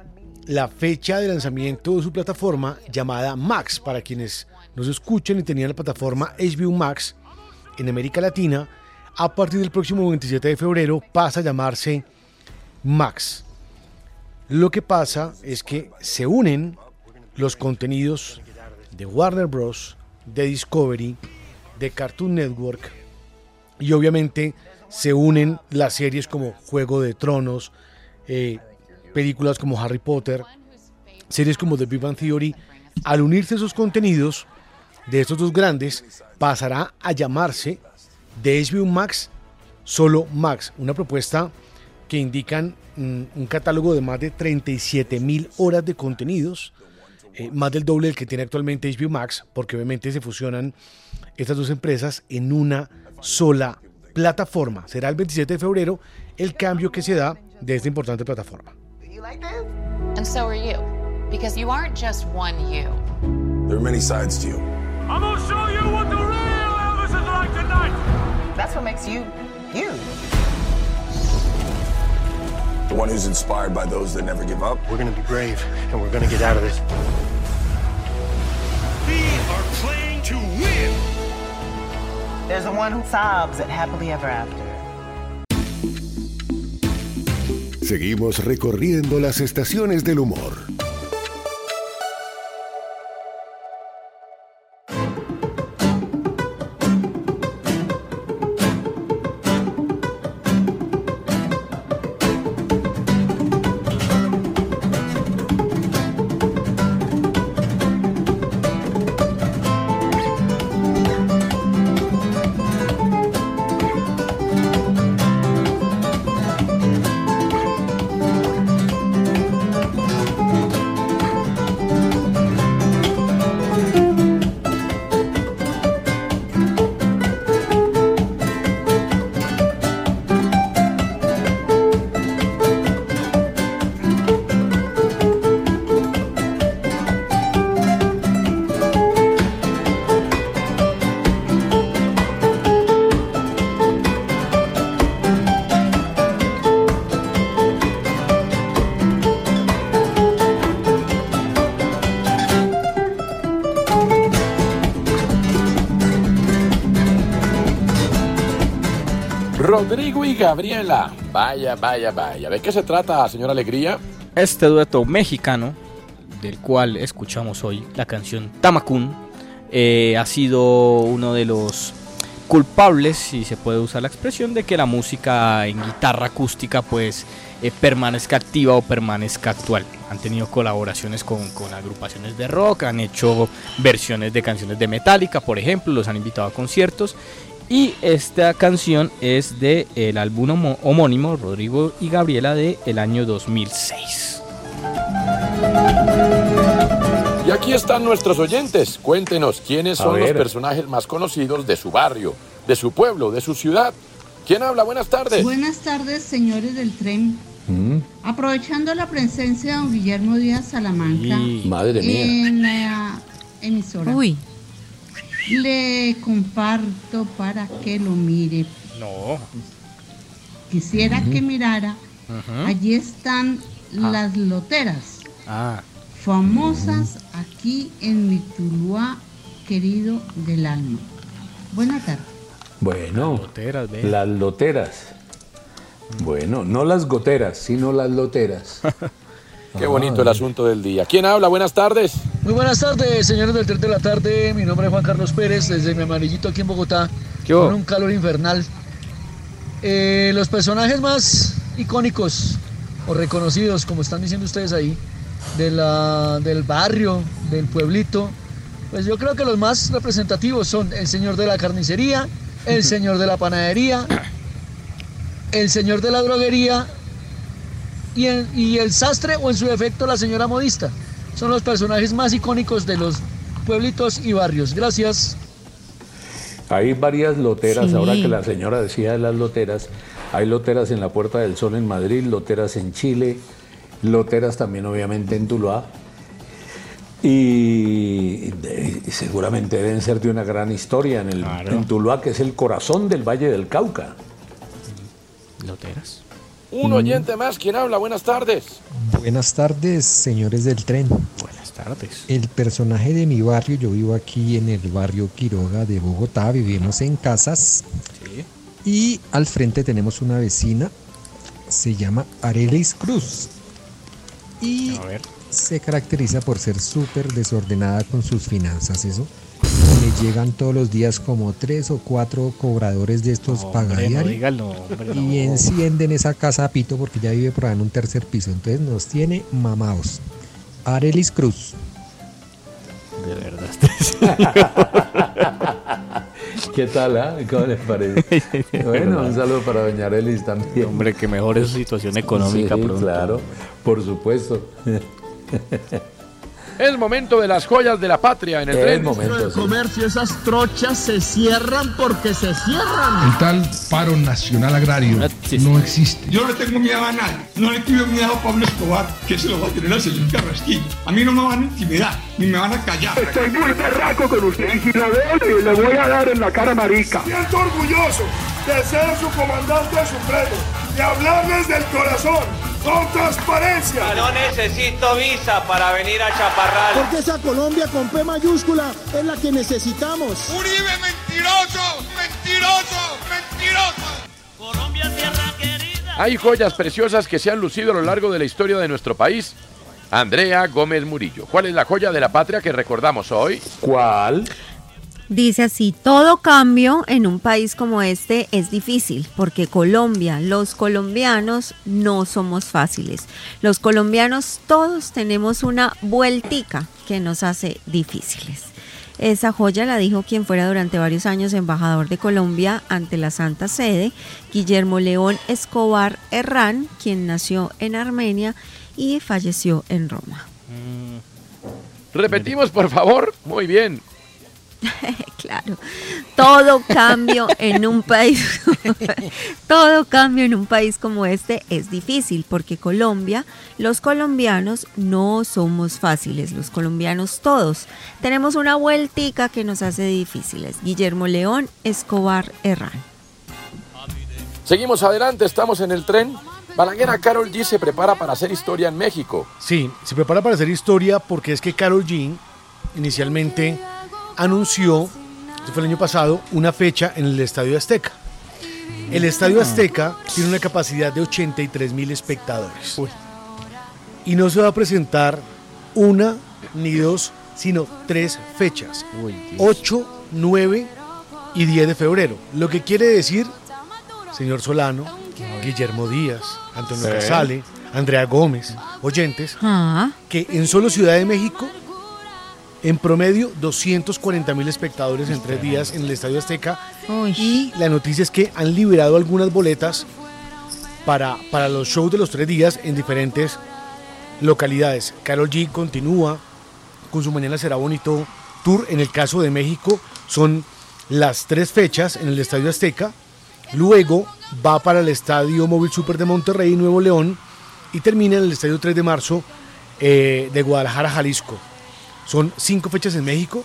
la fecha de lanzamiento de su plataforma llamada Max. Para quienes nos escuchan y tenían la plataforma HBO Max en América Latina, a partir del próximo 27 de febrero pasa a llamarse Max. Lo que pasa es que se unen los contenidos de Warner Bros., de Discovery, de Cartoon Network y obviamente se unen las series como Juego de Tronos, eh, películas como Harry Potter, series como The Big Bang Theory. Al unirse esos contenidos de estos dos grandes, pasará a llamarse de HBO Max solo Max, una propuesta que indican mm, un catálogo de más de 37 mil horas de contenidos, eh, más del doble del que tiene actualmente HBO Max, porque obviamente se fusionan estas dos empresas en una sola plataforma. Será el 27 de febrero el cambio que se da de esta importante plataforma. And so are you. Because you aren't just one you. There are many sides to you. I'm gonna show you what the real Elvis is like tonight. That's what makes you you. The one who's inspired by those that never give up. We're gonna be brave, and we're gonna get out of this. We are playing to win. There's the one who sobs at happily ever after. Seguimos recorriendo las estaciones del humor. Gabriela. Vaya, vaya, vaya. ¿De qué se trata, señora Alegría? Este dueto mexicano del cual escuchamos hoy, la canción Tamakun, eh, ha sido uno de los culpables, si se puede usar la expresión, de que la música en guitarra acústica pues eh, permanezca activa o permanezca actual. Han tenido colaboraciones con, con agrupaciones de rock, han hecho versiones de canciones de Metallica, por ejemplo, los han invitado a conciertos. Y esta canción es del el álbum homónimo Rodrigo y Gabriela de el año 2006. Y aquí están nuestros oyentes. Cuéntenos quiénes son los personajes más conocidos de su barrio, de su pueblo, de su ciudad. ¿Quién habla? Buenas tardes. Buenas tardes, señores del tren. Mm, Aprovechando la presencia de don Guillermo Díaz Salamanca Madre mía. en la emisora, Uy. Le comparto para que lo mire. No. Quisiera que mirara. Allí están Ah. las loteras, Ah, famosas aquí en mi Tuluá, querido del alma. Buenas tardes. Bueno, loteras, ve. las loteras. Bueno, no las goteras, sino las loteras. Qué bonito el asunto del día. ¿Quién habla? Buenas tardes. Muy buenas tardes, señores del tren de la tarde. Mi nombre es Juan Carlos Pérez, desde mi amarillito aquí en Bogotá, con un calor infernal. Eh, los personajes más icónicos o reconocidos, como están diciendo ustedes ahí, de la- del barrio, del pueblito, pues yo creo que los más representativos son el señor de la carnicería, el señor de la panadería, el señor de la droguería y el, y el sastre o en su defecto la señora modista. Son los personajes más icónicos de los pueblitos y barrios. Gracias. Hay varias loteras, Sí. ahora que la señora decía de las loteras, hay loteras en la Puerta del Sol en Madrid, loteras en Chile, loteras también obviamente en Tuluá. Y, de- y seguramente deben ser de una gran historia en, el, en Tuluá, que es el corazón del Valle del Cauca. Loteras. Un oyente más. ¿Quién habla? Buenas tardes. Buenas tardes, señores del tren. Buenas tardes. El personaje de mi barrio, yo vivo aquí en el barrio Quiroga de Bogotá, vivimos en casas. Y al frente tenemos una vecina, se llama Arelis Cruz. Y se caracteriza por ser súper desordenada con sus finanzas, eso. Le llegan todos los días como tres o cuatro cobradores de estos Hombre, no y encienden esa casa a pito porque ya vive por ahí en un tercer piso. Entonces nos tiene mamados. Arelis Cruz. De verdad. ¿Qué tal? ah? ¿Cómo les parece? bueno, un saludo para doña Arelis también. Hombre, que mejore su situación económica Sí, pronto. claro, por supuesto. Es momento de las joyas de la patria en el Es tren. momento, sí. comercio, esas trochas se cierran porque se cierran. El tal paro nacional agrario no existe. Yo no le tengo miedo a nadie. No le tengo miedo a Pablo Escobar, que se lo va a tener al señor Carrasquillo. A mí no me van a intimidar, ni me van a callar. Estoy muy berraco con usted y si la veo, le voy a dar en la cara marica. Siento orgulloso de ser su comandante supremo, de hablarles del corazón, con transparencia. No necesito visa para venir a Chaparral. Porque esa Colombia con P mayúscula es la que necesitamos. Uribe mentiroso, mentiroso, mentiroso. Colombia, tierra querida. Hay joyas preciosas que se han lucido a lo largo de la historia de nuestro país. Andrea Gómez Murillo. ¿Cuál es la joya de la patria que recordamos hoy? ¿Cuál? Dice así, todo cambio en un país como este es difícil, porque Colombia, los colombianos no somos fáciles. Los colombianos todos tenemos una vueltica que nos hace difíciles. Esa joya la dijo quien fuera durante varios años embajador de Colombia ante la Santa Sede, Guillermo León Escobar Herrán, quien nació en Armenia y falleció en Roma. Repetimos, por favor. Muy bien. claro. Todo cambio en un país, todo cambio en un país como este es difícil porque Colombia, los colombianos no somos fáciles, los colombianos todos tenemos una vueltica que nos hace difíciles. Guillermo León Escobar Herrán. Seguimos adelante, estamos en el tren. Balaguer Carol G se prepara para hacer historia en México. Sí, se prepara para hacer historia porque es que Carol G inicialmente anunció, esto fue el año pasado, una fecha en el Estadio Azteca. El Estadio Azteca tiene una capacidad de 83 mil espectadores. Y no se va a presentar una ni dos, sino tres fechas. 8, 9 y 10 de febrero. Lo que quiere decir, señor Solano, Guillermo Díaz, Antonio Sí. Casale, Andrea Gómez, oyentes, Ah, que en solo Ciudad de México, en promedio, 240 mil espectadores en tres días en el Estadio Azteca. Y la noticia es que han liberado algunas boletas para, para los shows de los tres días en diferentes localidades. Carol G continúa con su Mañana Será Bonito Tour. En el caso de México son las tres fechas en el Estadio Azteca. Luego va para el Estadio Móvil Super de Monterrey, Nuevo León. Y termina en el Estadio 3 de marzo eh, de Guadalajara, Jalisco. Son cinco fechas en México,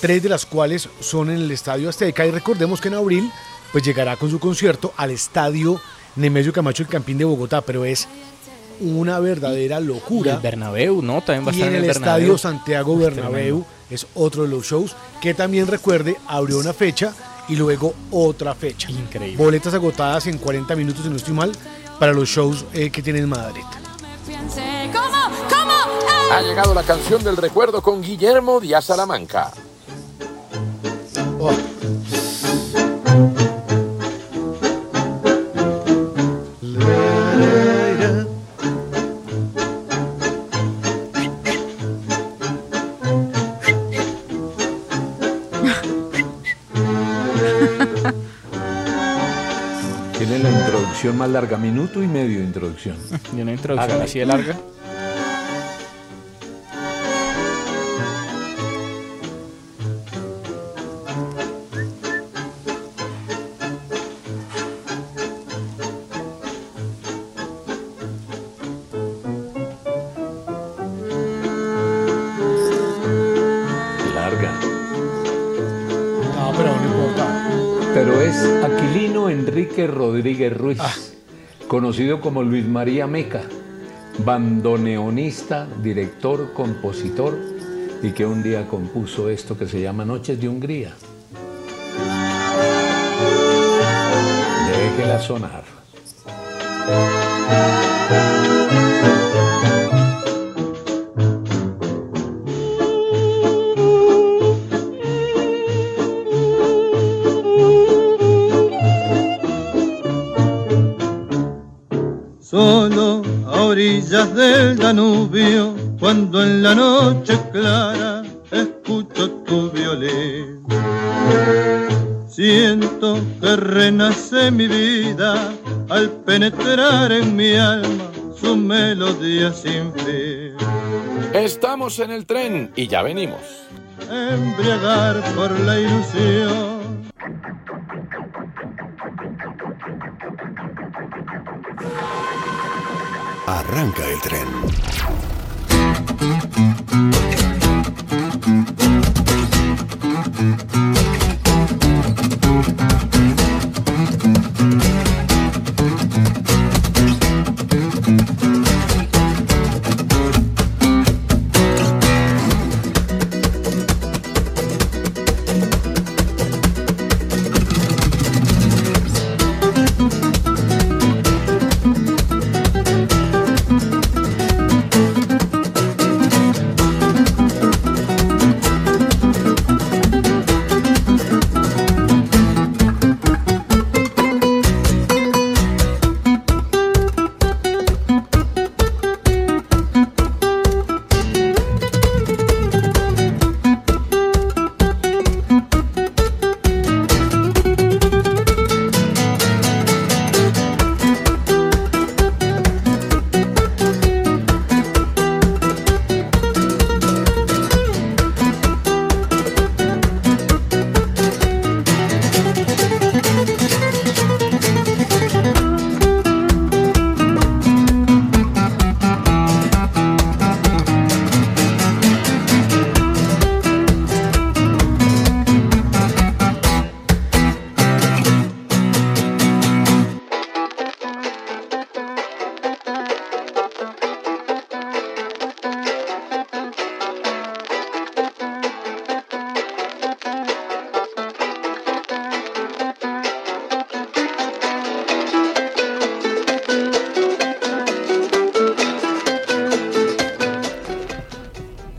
tres de las cuales son en el Estadio Azteca. Y recordemos que en abril pues llegará con su concierto al Estadio Nemesio Camacho el Campín de Bogotá, pero es una verdadera locura. El Bernabéu, ¿no? También va a estar en en el, el Estadio. Santiago Bernabéu es otro de los shows que también recuerde abrió una fecha y luego otra fecha. Increíble. Boletas agotadas en 40 minutos, si no estoy mal, para los shows eh, que tiene en Madrid. Ha llegado la canción del recuerdo con Guillermo Díaz Salamanca. Tiene la introducción más larga, minuto y medio de introducción. Y una introducción así de. Larga. Enrique Rodríguez Ruiz, conocido como Luis María Meca, bandoneonista, director, compositor, y que un día compuso esto que se llama Noches de Hungría. Déjela sonar. Orillas del Danubio, cuando en la noche clara escucho tu violín. Siento que renace mi vida al penetrar en mi alma su melodía sin fin. Estamos en el tren y ya venimos. Embriagar por la ilusión. Arranca el tren.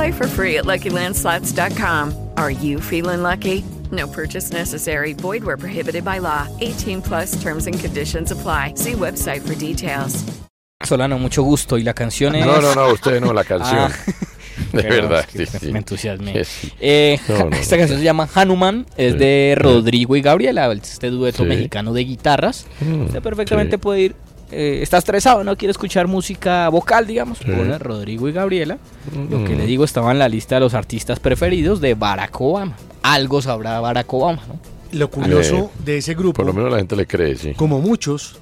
Play for free at LuckyLandSlots.com. Are you feeling lucky? No purchase necessary. Void where prohibited by law. 18 plus terms and conditions apply. See website for details. Solano, mucho gusto. Y la canción es. No, no, no, usted no, la canción. De Perdón, verdad. es que sí, sí. Me entusiasmé. Sí. Eh, No, no, esta no. canción se llama Hanuman, es de Rodrigo y Gabriela, este dueto Sí. mexicano de guitarras. Mm, Usted perfectamente sí. puede ir. Eh, está estresado, no quiere escuchar música vocal, digamos. Sí. Pone Rodrigo y Gabriela. Lo que Mm. le digo estaba en la lista de los artistas preferidos de Barack Obama. Algo sabrá Barack Obama, ¿no? Lo curioso de ese grupo, Por lo menos la gente le cree, sí. como muchos,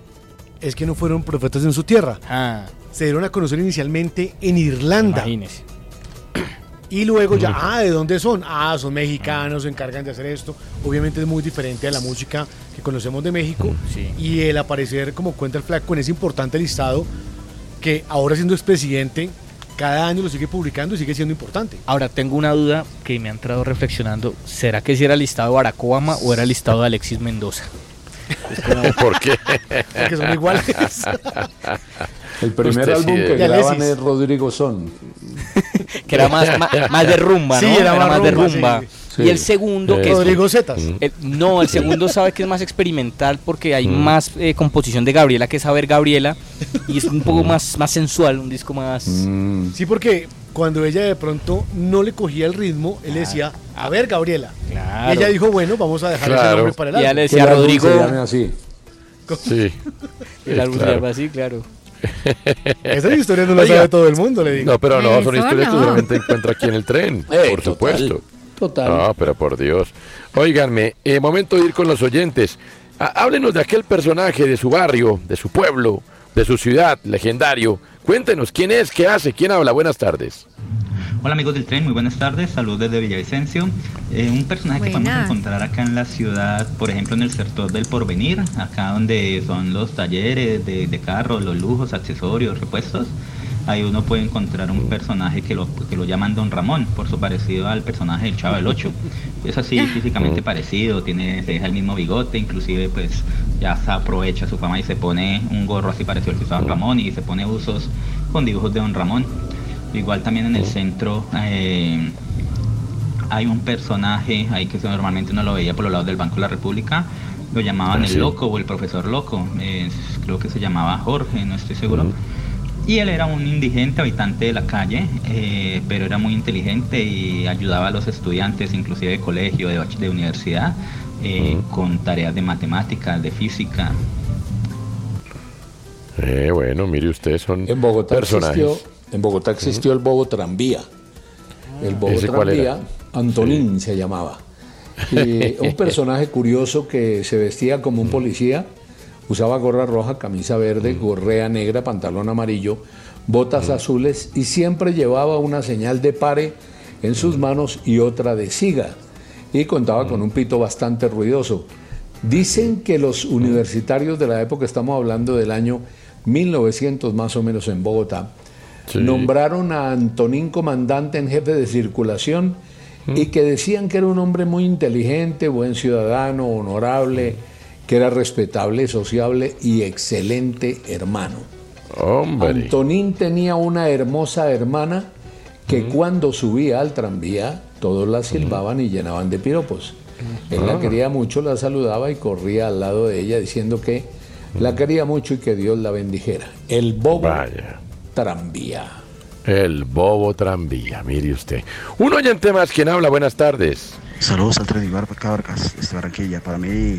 es que no fueron profetas en su tierra. Ah, Se dieron a conocer inicialmente en Irlanda. imagínese. Y luego ya, ah, ¿de dónde son? Ah, son mexicanos, se encargan de hacer esto. Obviamente es muy diferente a la música que conocemos de México. Sí. Y el aparecer, como cuenta el flaco, en ese importante listado, que ahora siendo expresidente, cada año lo sigue publicando y sigue siendo importante. Ahora tengo una duda que me ha entrado reflexionando. ¿Será que si era listado Barack Obama o era listado de Alexis Mendoza? ¿Por qué? Porque son iguales. El primer Usted álbum sí que graban Alexis. es Rodrigo Son. que era más, más, más de rumba, Sí, ¿no? era más de rumba, rumba. sí. Y el segundo, Eh, que es... Rodrigo Zetas. el- no, el segundo sabe que es más experimental porque hay Mm. más eh, composición de Gabriela que saber Gabriela y es un poco más, más sensual, un disco más... Mm. Sí, porque cuando ella de pronto no le cogía el ritmo, él decía, a ver, Gabriela. Claro. Y ella dijo, bueno, vamos a dejar ese Claro. nombre para el Y ya álbum. le decía álbum Rodrigo... se así. Sí. El álbum se Claro. llama así, claro. Esa historia no la Oiga. sabe todo el mundo, le digo. No, pero no, son historias que no. seguramente encuentra aquí en el tren. Eh, por total, supuesto. Total. No, pero por Dios. Óiganme, eh, momento de ir con los oyentes. Ah, háblenos de aquel personaje de su barrio, de su pueblo, de su ciudad, legendario. Cuéntenos quién es, qué hace, quién habla. Buenas tardes. Hola amigos del tren, muy buenas tardes, saludos desde Villavicencio. Eh, un personaje que podemos Buenas. encontrar acá en la ciudad, por ejemplo en el sector del Porvenir, acá donde son los talleres de, de carros, los lujos, accesorios, repuestos. Ahí uno puede encontrar un personaje que lo, que lo llaman Don Ramón, por su parecido al personaje del Chavo del Ocho. Es así físicamente parecido, tiene, se deja el mismo bigote, inclusive pues ya se aprovecha su fama y se pone un gorro así parecido al que usaba Don Ramón y se pone usos con dibujos de Don Ramón. Igual también en el centro eh, hay un personaje ahí que normalmente uno lo veía por los lados del Banco de la República. Lo llamaban Ah, el loco o el profesor loco. eh, creo que se llamaba Jorge, no estoy seguro. Y él era un indigente habitante de la calle, eh, pero era muy inteligente y ayudaba a los estudiantes, inclusive de colegio, de, de universidad, eh, con tareas de matemáticas, de física. Eh, bueno, mire usted, son En Bogotá personajes. existió, en Bogotá existió el Bobo Tranvía. El Bobo ¿Ese cuál Tranvía, era? Antonín se llamaba. Y un personaje curioso que se vestía como un policía, usaba gorra roja, camisa verde, gorrea negra, pantalón amarillo, botas azules y siempre llevaba una señal de pare en sus manos y otra de siga. Y contaba con un pito bastante ruidoso. Dicen que los universitarios de la época, estamos hablando del año 1900 más o menos en Bogotá, Sí. nombraron a Antonín comandante en jefe de circulación y que decían que era un hombre muy inteligente, buen ciudadano, honorable, que era respetable, sociable y excelente hermano. Hombre. Antonín tenía una hermosa hermana que cuando subía al tranvía todos la silbaban y llenaban de piropos. Él la Ah. quería mucho, la saludaba y corría al lado de ella diciendo que la quería mucho y que Dios la bendijera. El bobo Vaya. tranvía. El bobo tranvía, mire usted. Un oyente más, quien habla? Buenas tardes. Saludos al Tren Ibar Vargas, desde Barranquilla. Para mí,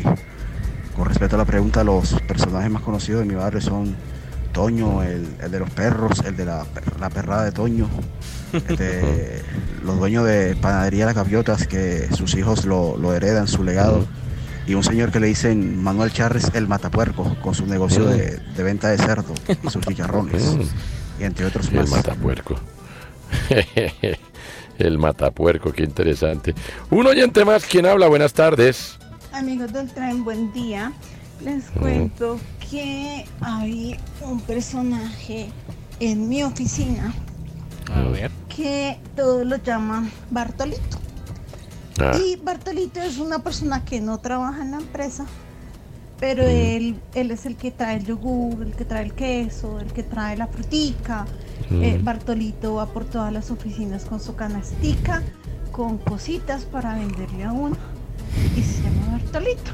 con respecto a la pregunta, los personajes más conocidos de mi barrio son Toño, el, el de los perros, el de la, la perrada de Toño, el de los dueños de Panadería Las Gaviotas, que sus hijos lo, lo heredan, su legado, y un señor que le dicen Manuel Charres el Matapuerco, con su negocio de, de venta de cerdo y sus chicharrones, y entre otros El más. matapuerco. El matapuerco, qué interesante. Un oyente más, ¿quién habla? Buenas tardes. Amigos del tren, buen día. Les cuento que hay un personaje en mi oficina A ver. que todos lo llaman Bartolito. Ah. Y Bartolito es una persona que no trabaja en la empresa, pero él, él es el que trae el yogur, el que trae el queso, el que trae la frutica. Mm. Eh, Bartolito va por todas las oficinas con su canastica, con cositas para venderle a uno. Y se llama Bartolito.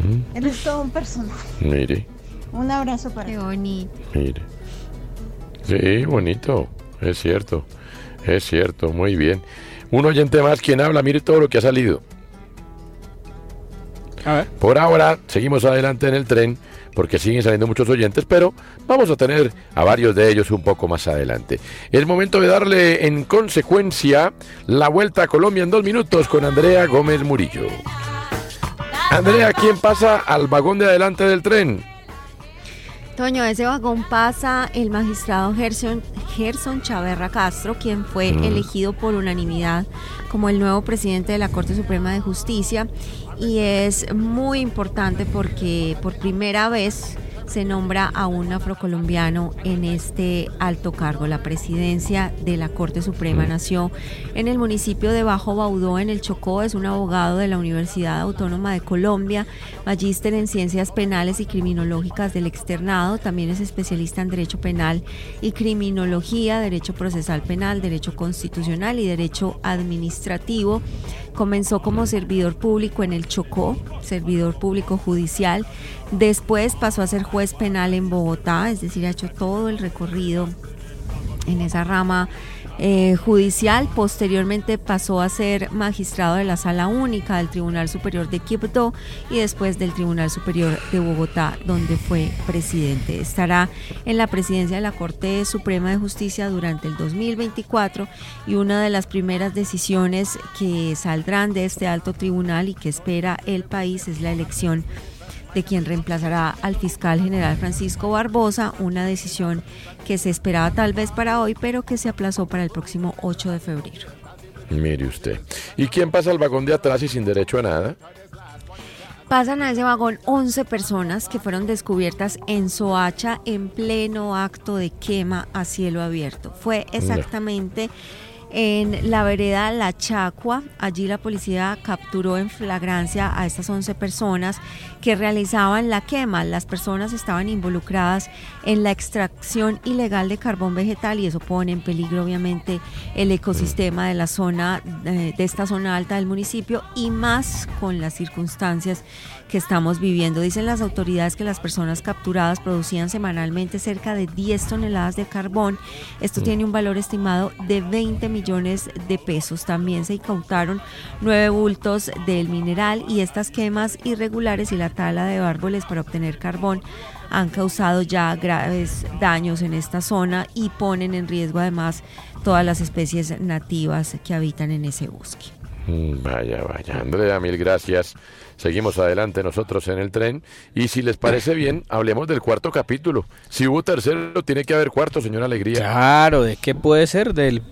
Mm, Él es todo un personaje. Mire, Un abrazo para Qué bonito. mire. Sí, bonito. Es cierto. Es cierto, muy bien. Un oyente más, ¿quién habla? Mire todo lo que ha salido. A ver. Por ahora, seguimos adelante en el tren porque siguen saliendo muchos oyentes, pero vamos a tener a varios de ellos un poco más adelante. Es momento de darle en consecuencia la vuelta a Colombia en dos minutos con Andrea Gómez Murillo. Andrea, ¿quién pasa al vagón de adelante del tren? Toño, ese vagón pasa el magistrado Gerson, Gerson Chaverra Castro, quien fue Mm. elegido por unanimidad como el nuevo presidente de la Corte Suprema de Justicia. Y es muy importante porque por primera vez se nombra a un afrocolombiano en este alto cargo. La presidencia de la Corte Suprema nació en el municipio de Bajo Baudó, en el Chocó. Es un abogado de la Universidad Autónoma de Colombia, magíster en ciencias penales y criminológicas del externado. También es especialista en derecho penal y criminología, derecho procesal penal, derecho constitucional y derecho administrativo. Comenzó como servidor público en el Chocó, servidor público judicial. Después pasó a ser juez penal en Bogotá, es decir, ha hecho todo el recorrido en esa rama eh, judicial. Posteriormente pasó a ser magistrado de la Sala Única del Tribunal Superior de Quibdó y después del Tribunal Superior de Bogotá, donde fue presidente. Estará en la presidencia de la Corte Suprema de Justicia durante el 2024 y una de las primeras decisiones que saldrán de este alto tribunal y que espera el país es la elección de quien reemplazará al fiscal general Francisco Barbosa, una decisión que se esperaba tal vez para hoy, pero que se aplazó para el próximo 8 de febrero. Mire usted. ¿Y quién pasa al vagón de atrás y sin derecho a nada? Pasan a ese vagón 11 personas que fueron descubiertas en Soacha en pleno acto de quema a cielo abierto. Fue exactamente en la vereda La Chacua. Allí la policía capturó en flagrancia a estas 11 personas que realizaban la quema. Las personas estaban involucradas en la extracción ilegal de carbón vegetal y eso pone en peligro obviamente el ecosistema de la zona eh, de esta zona alta del municipio y más con las circunstancias que estamos viviendo. Dicen las autoridades que las personas capturadas producían semanalmente cerca de 10 toneladas de carbón. Esto tiene un valor estimado de 20 millones de pesos. También se incautaron nueve bultos del mineral y estas quemas irregulares y la tala de árboles para obtener carbón han causado ya graves daños en esta zona y ponen en riesgo además todas las especies nativas que habitan en ese bosque. Mm, Vaya, vaya. Andrea, mil gracias. Seguimos adelante nosotros en el tren. Y si les parece bien, hablemos del cuarto capítulo. Si hubo tercero, tiene que haber cuarto, señora Alegría. Claro, ¿de qué puede ser? Del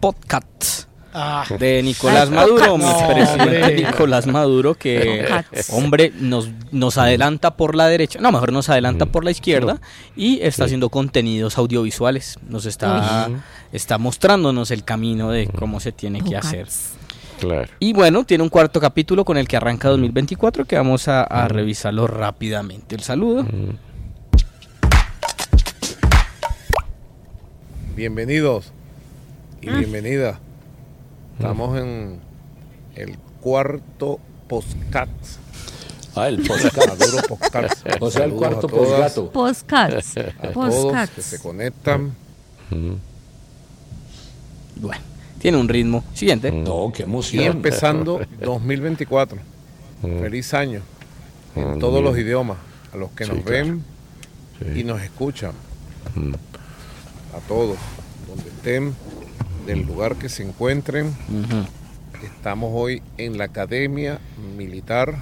podcast. Ah. De Nicolás Ah, Maduro, mi no, presidente hombre. Nicolás Maduro, que, hombre, nos, nos adelanta por la derecha, no, mejor nos adelanta por la izquierda y está haciendo contenidos audiovisuales. Nos está, está mostrándonos el camino de cómo se tiene que hacer. Claro. Y bueno, tiene un cuarto capítulo con el que arranca 2024 que vamos a, a revisarlo rápidamente. El saludo. Bienvenidos y Mm. bienvenidas. Estamos en el cuarto postcat. Ah, el postcat. O sea, el cuarto postgato. Postcats. A todos Postcats. que se conectan. Bueno, tiene un ritmo. Siguiente. No, qué Y empezando 2024. Feliz año. en Mm, todos los idiomas, a los que Sí, nos claro. ven Sí. y nos escuchan, Mm. a todos, donde estén, del lugar que se encuentren. Estamos hoy en la Academia Militar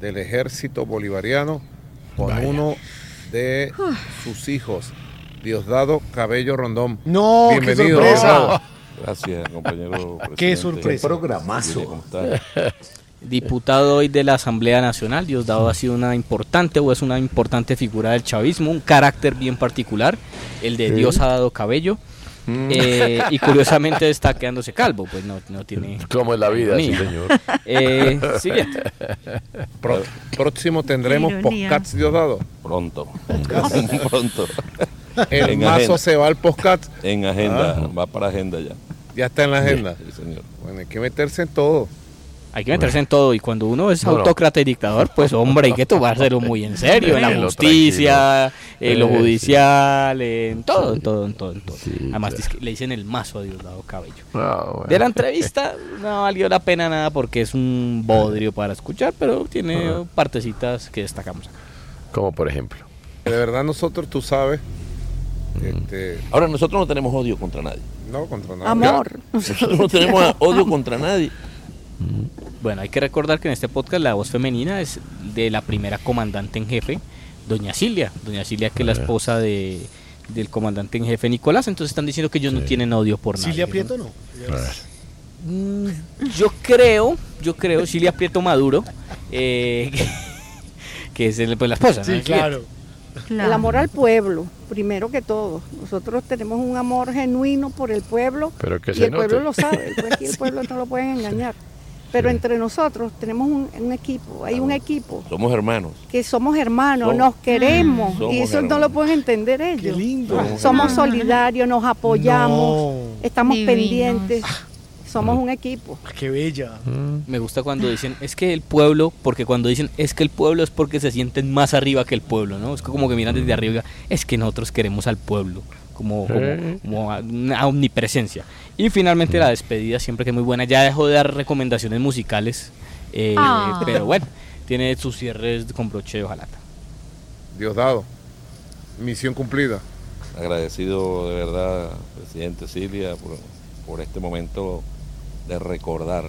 del Ejército Bolivariano con Vaya. uno de sus hijos, Diosdado Cabello Rondón. No, qué Bienvenido. sorpresa. Gracias, compañero. Qué sorpresa. Qué programazo. Diputado hoy de la Asamblea Nacional, Diosdado ha sido una importante o es una importante figura del chavismo, un carácter bien particular, el de Sí. Dios ha dado cabello. Mm. eh, y curiosamente está quedándose calvo, pues no, no tiene. ¿Cómo es la vida, sí, señor? Eh, siguiente. Pro- próximo tendremos Ironía. podcasts Diosdado. Pronto. Pronto. El En mazo agenda. se va al podcast. En agenda, Ah. va para agenda ya. Ya está en la agenda. Sí, señor. Bueno, hay que meterse en todo. Hay que meterse en todo y cuando uno es Bueno. autócrata y dictador, pues hombre, hay que tomárselo muy en serio, en la justicia, en lo judicial, en todo, en todo, en todo, en todo. Además le dicen el mazo a Diosdado Cabello. Ah, bueno. De la entrevista no valió la pena nada porque es un bodrio para escuchar, pero tiene Ah. partecitas que destacamos acá. Como por ejemplo. De verdad nosotros, tú sabes, este, Ahora, nosotros no tenemos odio contra nadie. no contra nada. Amor. Nosotros no tenemos odio contra nadie. Bueno, hay que recordar que en este podcast la voz femenina es de la primera comandante en jefe, doña Silvia. Doña Silvia que es la Eh. esposa de, del comandante en jefe Nicolás. Entonces están diciendo que ellos no tienen odio por nadie. Silvia Prieto no. Mm, Yo creo, yo creo, Silvia Prieto Maduro, eh, que, es el- pues, la esposa. ¿no? Sí, Silvia. Claro. El amor al pueblo, primero que todo. Nosotros tenemos un amor genuino por el pueblo Pero que y se el pueblo lo sabe. el pue- Aquí el pueblo no lo pueden engañar. Pero entre nosotros tenemos un, un equipo, hay un equipo Somos hermanos. que somos hermanos, Somos- nos queremos Somos y eso no lo pueden entender ellos. Somos Somos hermanos. solidarios, nos apoyamos, estamos Divinos. pendientes, somos un equipo. Qué bella. Me gusta cuando dicen, es que el pueblo, porque cuando dicen, es que el pueblo es porque se sienten más arriba que el pueblo, ¿no? Es como que miran desde arriba, es que nosotros queremos al pueblo, como, como, Eh. como a- una omnipresencia. Y finalmente la despedida, siempre que es muy buena, ya dejó de dar recomendaciones musicales, eh, Ah. pero bueno, tiene sus cierres con broche de hojalata. Diosdado, misión cumplida. Agradecido de verdad, presidente Silvia, por, por este momento de recordar.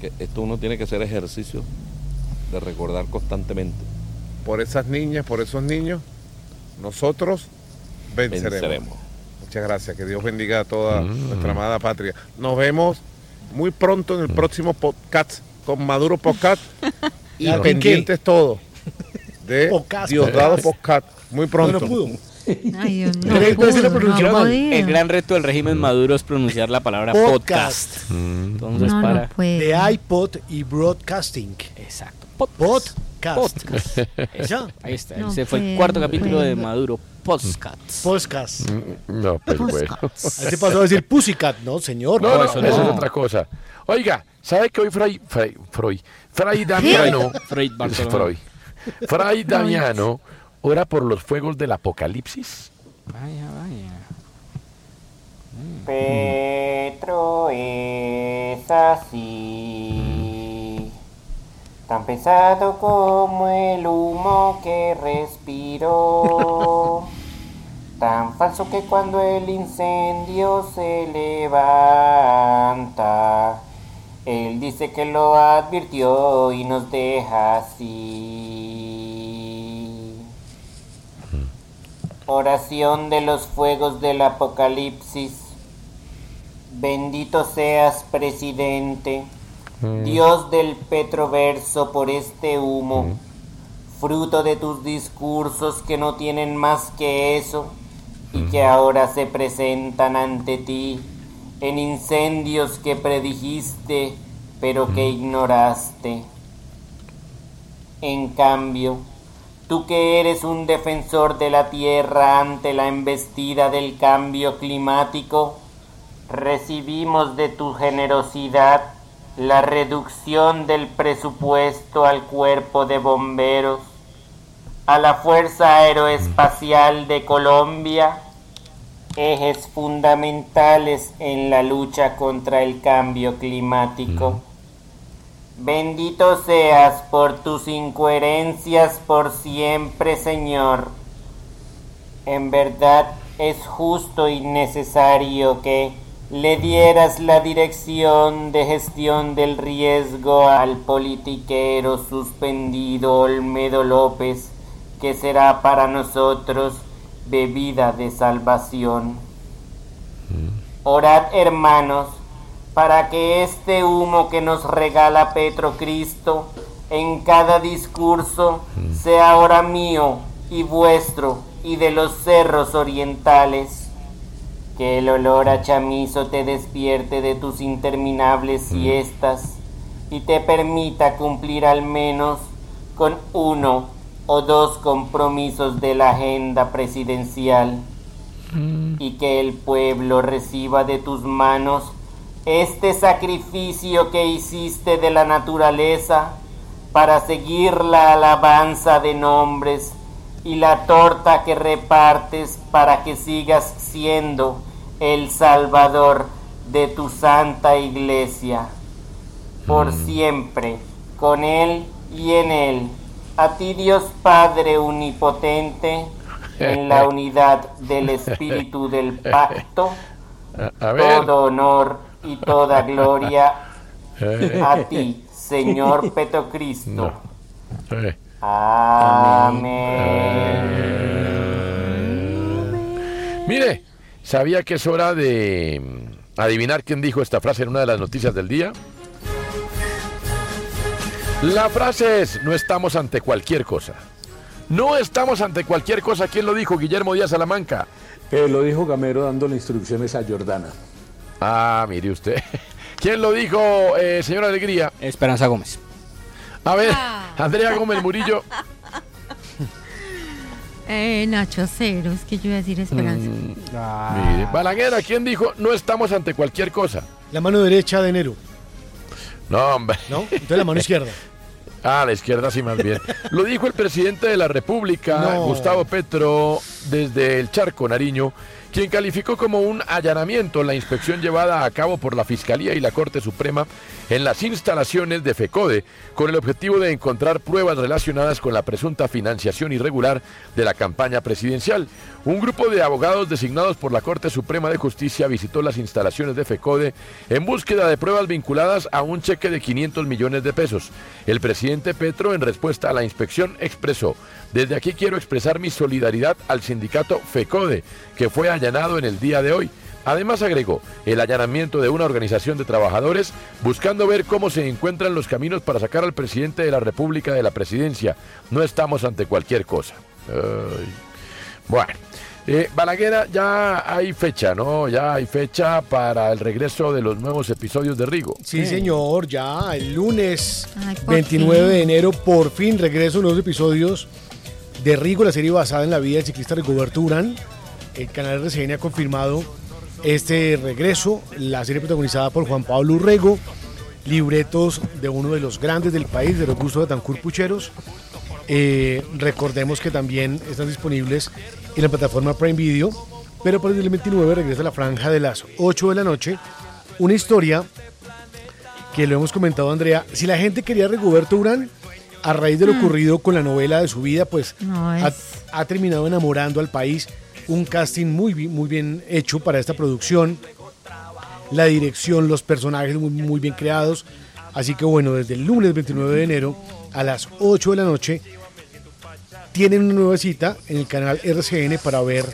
Que esto uno tiene que hacer ejercicio de recordar constantemente. Por esas niñas, por esos niños, nosotros venceremos. Venceremos. Muchas gracias. Que Dios bendiga a toda Mm. nuestra amada patria. Nos vemos muy pronto en el próximo podcast con Maduro Podcast y pendientes todos de Podcast. Diosdado Podcast. Muy pronto. Ay, Dios mío. Pero no. El gran reto del régimen Maduro es pronunciar la palabra Podcast. podcast. Entonces, No, para... De iPod y Broadcasting. Exacto. Podcast. Podcast. Ya. Ahí está. No Ese fue el cuarto no capítulo de puede. Maduro. Podcast. Podcast. No, pues bueno. Ahí se pasó a decir Pussycat, ¿no, señor? No, no, eso eso, no. es otra cosa. Oiga, ¿sabe que hoy Fray, Fray, Freud, Fray Damiano, Freud Bartolomé. Freud, Fray Damiano ora por los fuegos del apocalipsis? Vaya, vaya. Petro es así, tan pesado como el humo que respiró, tan falso que cuando el incendio se levanta, él dice que lo advirtió y nos deja así. Oración de los fuegos del apocalipsis. Bendito seas, presidente, Dios del petroverso por este humo, fruto de tus discursos que no tienen más que eso y que ahora se presentan ante ti en incendios que predijiste pero que ignoraste. En cambio, tú que eres un defensor de la tierra ante la embestida del cambio climático, recibimos de tu generosidad la reducción del presupuesto al cuerpo de bomberos, a la Fuerza Aeroespacial de Colombia, ejes fundamentales en la lucha contra el cambio climático. Bendito seas por tus incoherencias por siempre, Señor. En verdad es justo y necesario que le dieras la dirección de gestión del riesgo al politiquero suspendido Olmedo López, que será para nosotros bebida de salvación. Orad, hermanos, para que este humo que nos regala Petro Cristo en cada discurso sea ahora mío y vuestro y de los cerros orientales. Que el olor a chamizo te despierte de tus interminables siestas y te permita cumplir al menos con uno o dos compromisos de la agenda presidencial. Y que el pueblo reciba de tus manos este sacrificio que hiciste de la naturaleza para seguir la alabanza de nombres y la torta que repartes para que sigas siendo el Salvador de tu santa iglesia. Por siempre, con Él y en Él. A ti Dios Padre Omnipotente, en la unidad del Espíritu del Pacto, A ver. todo honor y toda gloria Eh. a ti, Señor Petrocristo. Eh. Amén. Mire, ¿sabía que es hora de mm, adivinar quién dijo esta frase en una de las noticias del día? La frase es, no estamos ante cualquier cosa. No estamos ante cualquier cosa. ¿Quién lo dijo? Guillermo Díaz Salamanca. Eh, lo dijo Gamero dándole instrucciones a Jordana. Ah, mire usted. ¿Quién lo dijo, eh, señora Alegría? Esperanza Gómez. A ver, Andrea Gómez Murillo. Eh, Nacho Cero, es que yo iba a decir Esperanza. Mm, Mire, Balaguer, ¿quién dijo no estamos ante cualquier cosa? La mano derecha de enero. No, hombre. ¿No? Entonces la mano izquierda. Ah, la izquierda sí, más bien. Lo dijo el presidente de la República, No. Gustavo Petro, desde el Charco, Nariño, quien calificó como un allanamiento la inspección llevada a cabo por la Fiscalía y la Corte Suprema en las instalaciones de FECODE con el objetivo de encontrar pruebas relacionadas con la presunta financiación irregular de la campaña presidencial. Un grupo de abogados designados por la Corte Suprema de Justicia visitó las instalaciones de FECODE en búsqueda de pruebas vinculadas a un cheque de 500 millones de pesos. El presidente Petro, en respuesta a la inspección, expresó, desde aquí quiero expresar mi solidaridad al sindicato FECODE, que fue allanado en el día de hoy. Además agregó el allanamiento de una organización de trabajadores buscando ver cómo se encuentran los caminos para sacar al presidente de la República de la presidencia. No estamos ante cualquier cosa. Ay. Bueno, eh, Balaguera, ya hay fecha, ¿no? Ya hay fecha para el regreso de los nuevos episodios de Rigo. Sí, señor, ya el lunes Ay, por 29 de enero, por fin regreso nuevos episodios de Rigo, la serie basada en la vida del ciclista Rigoberto Urán. El canal RCN ha confirmado este regreso, la serie protagonizada por Juan Pablo Urrego, libretos de uno de los grandes del país, de Augusto de Tancur Pucheros. Eh, recordemos que también están disponibles en la plataforma Prime Video, pero para el 29 regresa la franja de las 8 de la noche, una historia que lo hemos comentado Andrea, si la gente quería a Rigoberto Urán, a raíz de lo Mm. ocurrido con la novela de su vida, pues No, ha, es- ha terminado enamorando al país. Un casting muy, muy bien hecho para esta producción. La dirección, los personajes muy, muy bien creados. Así que bueno, desde el lunes 29 de enero a las 8 de la noche tienen una nueva cita en el canal RCN para ver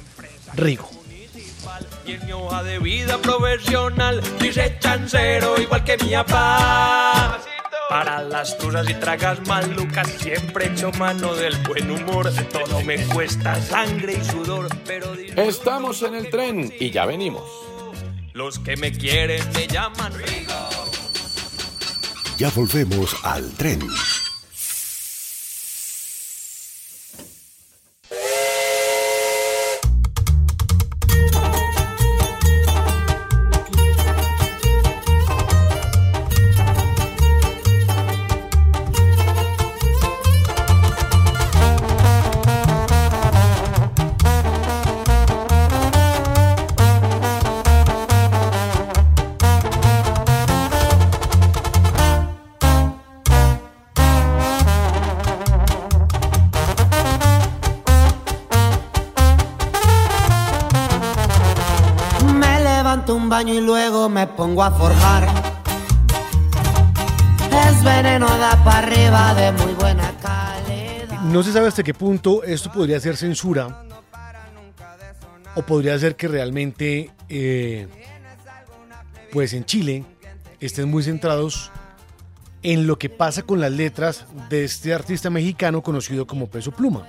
Rigo. Y en mi hoja de vida profesional chancero igual que mi. Para las cosas y tragas malucas siempre echo mano del buen humor. Todo me cuesta sangre y sudor, pero Estamos en el tren y ya venimos. los que me quieren me llaman Rigo. Ya volvemos al tren. A forjar. Es veneno da para arriba de muy buena calidad. No se sabe hasta qué punto esto podría ser censura o podría ser que realmente, eh, pues en Chile, estén muy centrados en lo que pasa con las letras de este artista mexicano conocido como Peso Pluma.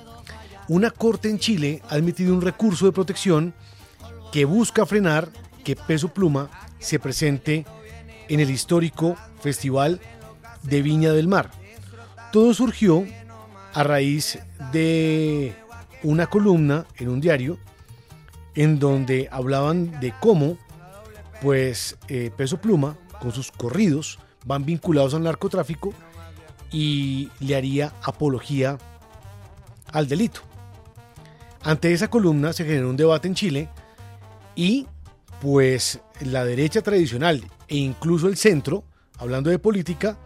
Una corte en Chile ha admitido un recurso de protección que busca frenar que Peso Pluma se presente en el histórico Festival de Viña del Mar. Todo surgió a raíz de una columna en un diario en donde hablaban de cómo pues eh, Peso Pluma con sus corridos van vinculados al narcotráfico y le haría apología al delito. Ante esa columna se generó un debate en Chile y pues la derecha tradicional e incluso el centro, hablando de política,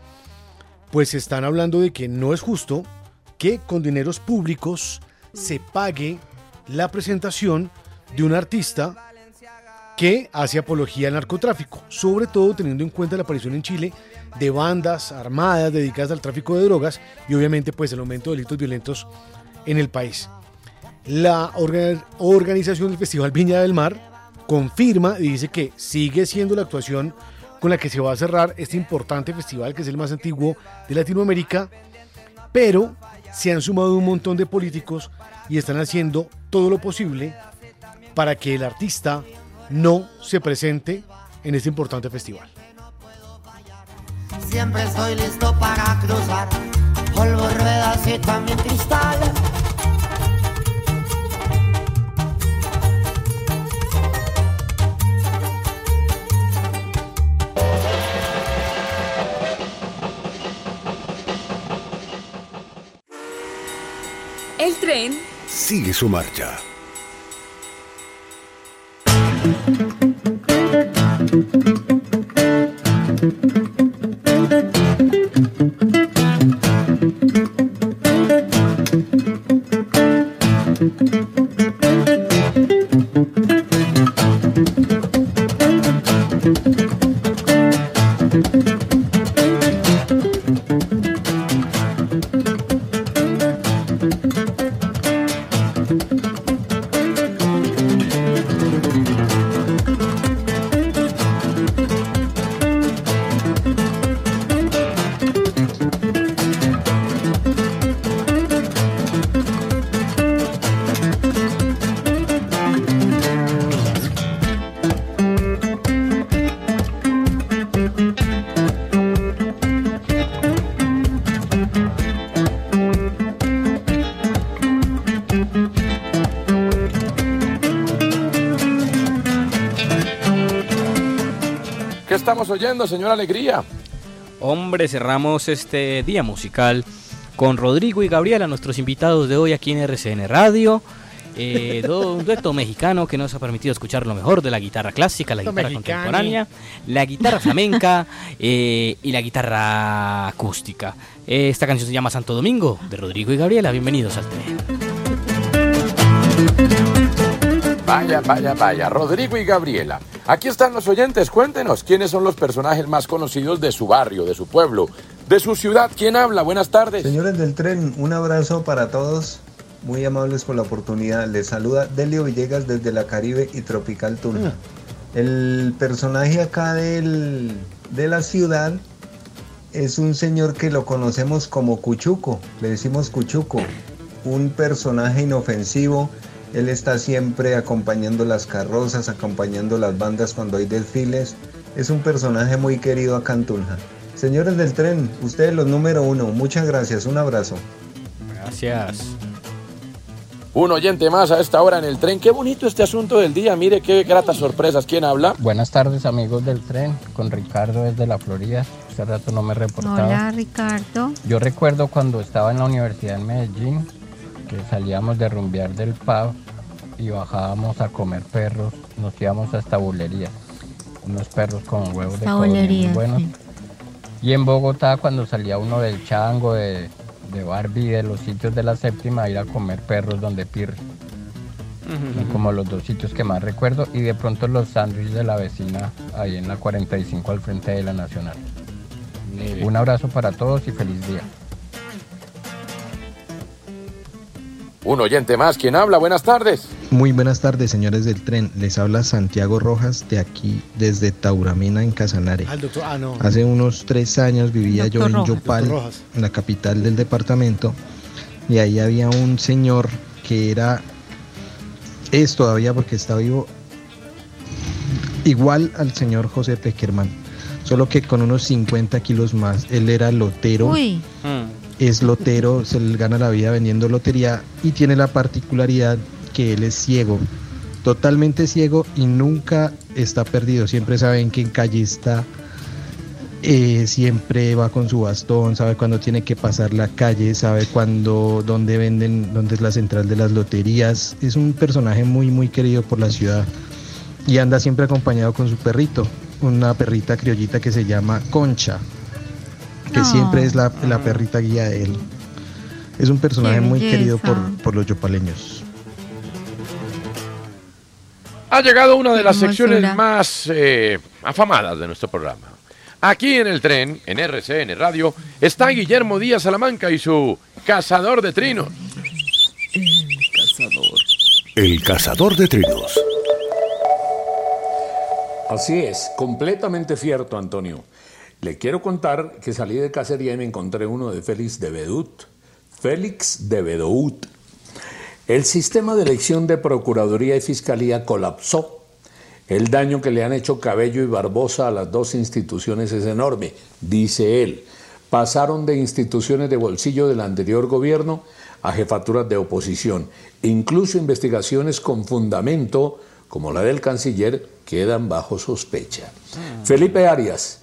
pues están hablando de que no es justo que con dineros públicos se pague la presentación de un artista que hace apología al narcotráfico, sobre todo teniendo en cuenta la aparición en Chile de bandas armadas dedicadas al tráfico de drogas y obviamente pues el aumento de delitos violentos en el país. La orga- organización del Festival Viña del Mar confirma y dice que sigue siendo la actuación con la que se va a cerrar este importante festival que es el más antiguo de Latinoamérica, pero se han sumado un montón de políticos y están haciendo todo lo posible para que el artista no se presente en este importante festival. Siempre estoy listo para cruzar. Polvo, ruedas y también. Sigue su marcha. Estamos oyendo, señor Alegría? Hombre, cerramos este día musical con Rodrigo y Gabriela, nuestros invitados de hoy aquí en RCN Radio. Eh, do- un dueto mexicano que nos ha permitido escuchar lo mejor de la guitarra clásica, la guitarra mexicano. contemporánea, la guitarra flamenca eh, y la guitarra acústica. Eh, esta canción se llama Santo Domingo de Rodrigo y Gabriela. Bienvenidos al tren. Vaya, vaya, vaya. Rodrigo y Gabriela. Aquí están los oyentes. Cuéntenos quiénes son los personajes más conocidos de su barrio, de su pueblo, de su ciudad. ¿Quién habla? Buenas tardes. Señores del tren, un abrazo para todos. Muy amables por la oportunidad. Les saluda Delio Villegas desde la Caribe y Tropical Tunja. El personaje acá del, de la ciudad es un señor que lo conocemos como Cuchuco. Le decimos Cuchuco. Un personaje inofensivo. Él está siempre acompañando las carrozas, acompañando las bandas cuando hay desfiles. Es un personaje muy querido acá en Tunja. Señores del tren, ustedes los número uno. Muchas gracias. Un abrazo. Gracias. Un oyente más a esta hora en el tren. Qué bonito este asunto del día. Mire qué gratas sorpresas. ¿Quién habla? Buenas tardes amigos del tren, con Ricardo desde la Florida. Hace rato no me reportaba. Hola Ricardo. Yo recuerdo cuando estaba en la universidad en Medellín, que salíamos de rumbear del pub y bajábamos a comer perros, nos íbamos hasta bulería, unos perros con huevos de cobre muy buenos. sí. Y en Bogotá cuando salía uno del chango, de, de Barbie, de los sitios de la séptima, a ir a comer perros donde pirre. Son como los dos sitios que más recuerdo. Y de pronto los sándwiches de la vecina ahí en la 45 al frente de la Nacional. Un abrazo para todos y feliz día. Un oyente más, ¿quién habla? Buenas tardes. Muy buenas tardes, señores del tren. Les habla Santiago Rojas de aquí, desde Tauramena, en Casanare. Al doctor, ah, no. Hace unos tres años vivía yo en Rojas. Yopal, en la capital del departamento, y ahí había un señor que era, es todavía porque está vivo, igual al señor José Peckerman, solo que con unos 50 kilos más. Él era lotero Uy. Es lotero, se le gana la vida vendiendo lotería y tiene la particularidad que él es ciego, totalmente ciego y nunca está perdido. Siempre sabe en qué calle está, eh, siempre va con su bastón, sabe cuándo tiene que pasar la calle, sabe cuándo, dónde venden, dónde es la central de las loterías. Es un personaje muy, muy querido por la ciudad y anda siempre acompañado con su perrito, una perrita criollita que se llama Concha que No. siempre es la, la perrita guía de él. Es un personaje muy querido por, por los yopaleños. Ha llegado una de las secciones más eh, afamadas de nuestro programa. Aquí en el tren, en RCN Radio, está Guillermo Díaz Salamanca y su Cazador de Trinos. El cazador de trinos. Así es, completamente cierto, Antonio. Le quiero contar que salí de cacería y me encontré uno de Félix de Bedut. Félix de Bedut. El sistema de elección de Procuraduría y Fiscalía colapsó. El daño que le han hecho Cabello y Barbosa a las dos instituciones es enorme, dice él. Pasaron de instituciones de bolsillo del anterior gobierno a jefaturas de oposición. Incluso investigaciones con fundamento, como la del canciller, quedan bajo sospecha. Felipe Arias,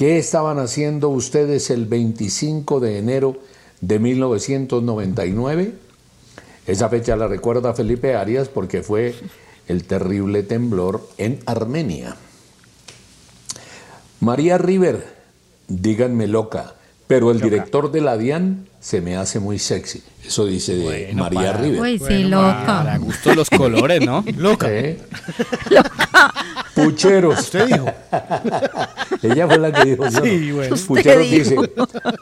¿qué estaban haciendo ustedes el 25 de enero de 1999? Esa fecha la recuerda Felipe Arias porque fue el terrible temblor en Armenia. María River, díganme loca, pero el director de la DIAN se me hace muy sexy. Eso dice de María para- River. Uy, sí, loca. Para gusto los colores, ¿no? Loca. ¿Eh? Pucheros. Usted dijo. Ella fue la que dijo. yo Sí, no. bueno. Pucheros Usted dice, dijo.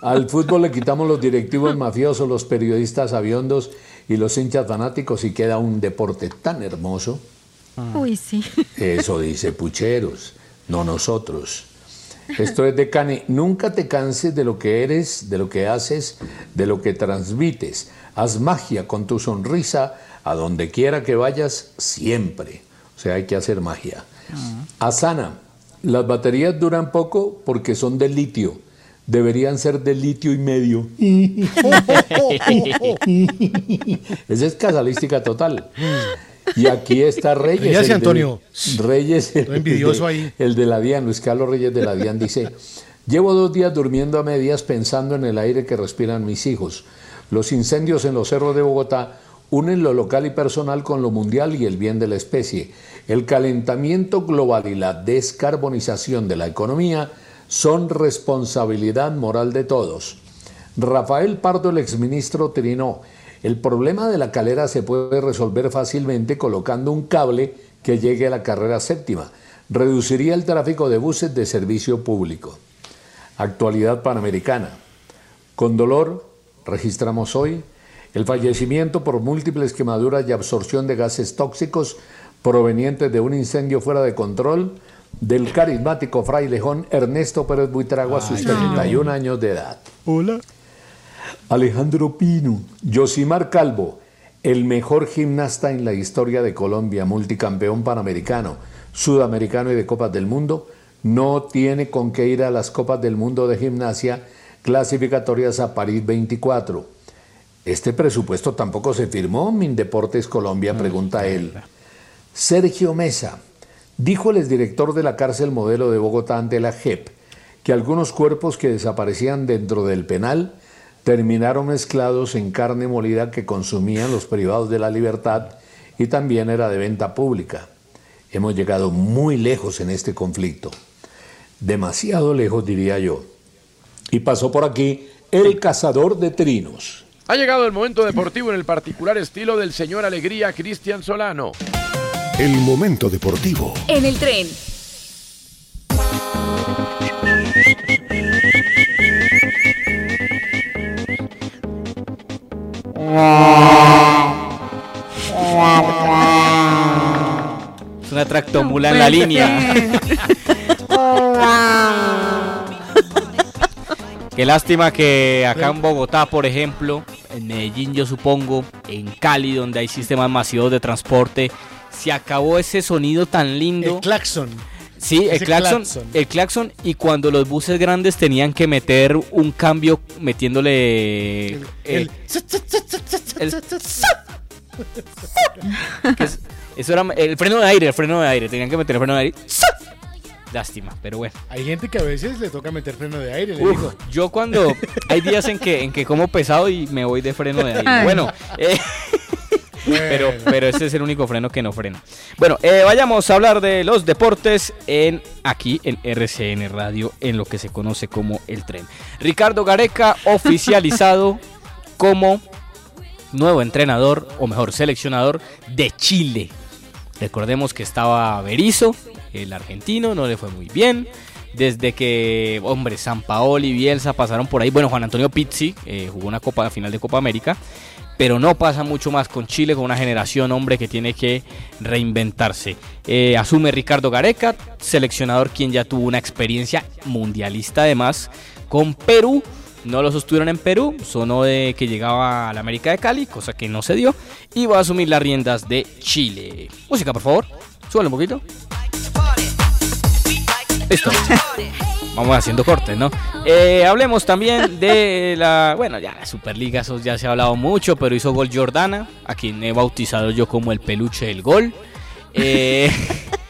al fútbol le quitamos los directivos mafiosos, los periodistas aviondos y los hinchas fanáticos y queda un deporte tan hermoso. Uy, sí. Eso dice Pucheros, no nosotros. Esto es de Cane. Nunca te canses de lo que eres, de lo que haces, de lo que transmites. Haz magia con tu sonrisa a donde quiera que vayas, siempre. O sea, hay que hacer magia. Asana, las baterías duran poco porque son de litio. Deberían ser de litio y medio. Esa es casalística total. Y aquí está Reyes. De- Antonio. Reyes, el, envidioso de- ahí. el de la DIAN, Luis Carlos Reyes de la DIAN dice, llevo dos días durmiendo a medias pensando en el aire que respiran mis hijos. Los incendios en los cerros de Bogotá unen lo local y personal con lo mundial y el bien de la especie. El calentamiento global y la descarbonización de la economía son responsabilidad moral de todos. Rafael Pardo, el exministro, trinó. El problema de la calera se puede resolver fácilmente colocando un cable que llegue a la carrera séptima. Reduciría el tráfico de buses de servicio público. Actualidad panamericana. Con dolor, registramos hoy el fallecimiento por múltiples quemaduras y absorción de gases tóxicos provenientes de un incendio fuera de control del carismático frailejón Ernesto Pérez Buitrago a sus 31 años de edad. Hola. Alejandro Pino, Yosimar Calvo, el mejor gimnasta en la historia de Colombia, multicampeón panamericano, sudamericano y de Copas del Mundo, no tiene con qué ir a las Copas del Mundo de Gimnasia clasificatorias a París 24. Este presupuesto tampoco se firmó, Mindeportes Colombia, pregunta él. Sergio Mesa, dijo el exdirector de la cárcel modelo de Bogotá ante la JEP que algunos cuerpos que desaparecían dentro del penal terminaron mezclados en carne molida que consumían los privados de la libertad y también era de venta pública. Hemos llegado muy lejos en este conflicto. Demasiado lejos, diría yo. Y pasó por aquí el cazador de trinos. Ha llegado el momento deportivo en el particular estilo del señor Alegría Cristian Solano. El momento deportivo. En el tren. Es una tractomula en la línea. Qué lástima que acá en Bogotá, por ejemplo, en Medellín yo supongo, en Cali, donde hay sistemas masivos de transporte, se acabó ese sonido tan lindo. El claxon. Sí, el claxon, claxon. el claxon y cuando los buses grandes tenían que meter un cambio metiéndole El- el- que es- eso era el freno de aire, el freno de aire, tenían que meter el freno de aire. Lástima, pero bueno. Hay gente que a veces le toca meter freno de aire, le Uf, digo. yo cuando hay días en que en que como pesado y me voy de freno de aire. Bueno, eh, pero pero ese es el único freno que no frena. Bueno, eh, vayamos a hablar de los deportes en aquí en RCN Radio en lo que se conoce como el tren. Ricardo Gareca oficializado como nuevo entrenador o mejor seleccionador de Chile. Recordemos que estaba Berizzo, el argentino, no le fue muy bien. Desde que, hombre, San Paoli y Bielsa pasaron por ahí. Bueno, Juan Antonio Pizzi eh, jugó una copa final de Copa América. Pero no pasa mucho más con Chile, con una generación, hombre, que tiene que reinventarse. Eh, asume Ricardo Gareca, seleccionador quien ya tuvo una experiencia mundialista además con Perú. No lo sostuvieron en Perú, sonó de que llegaba a la América de Cali, cosa que no se dio. Y va a asumir las riendas de Chile. Música, por favor. Súbale un poquito. Listo. Vamos haciendo cortes, ¿no? Eh, hablemos también de la. Bueno, ya la Superliga, eso ya se ha hablado mucho, pero hizo gol Jordana, a quien he bautizado yo como el peluche del gol. Eh,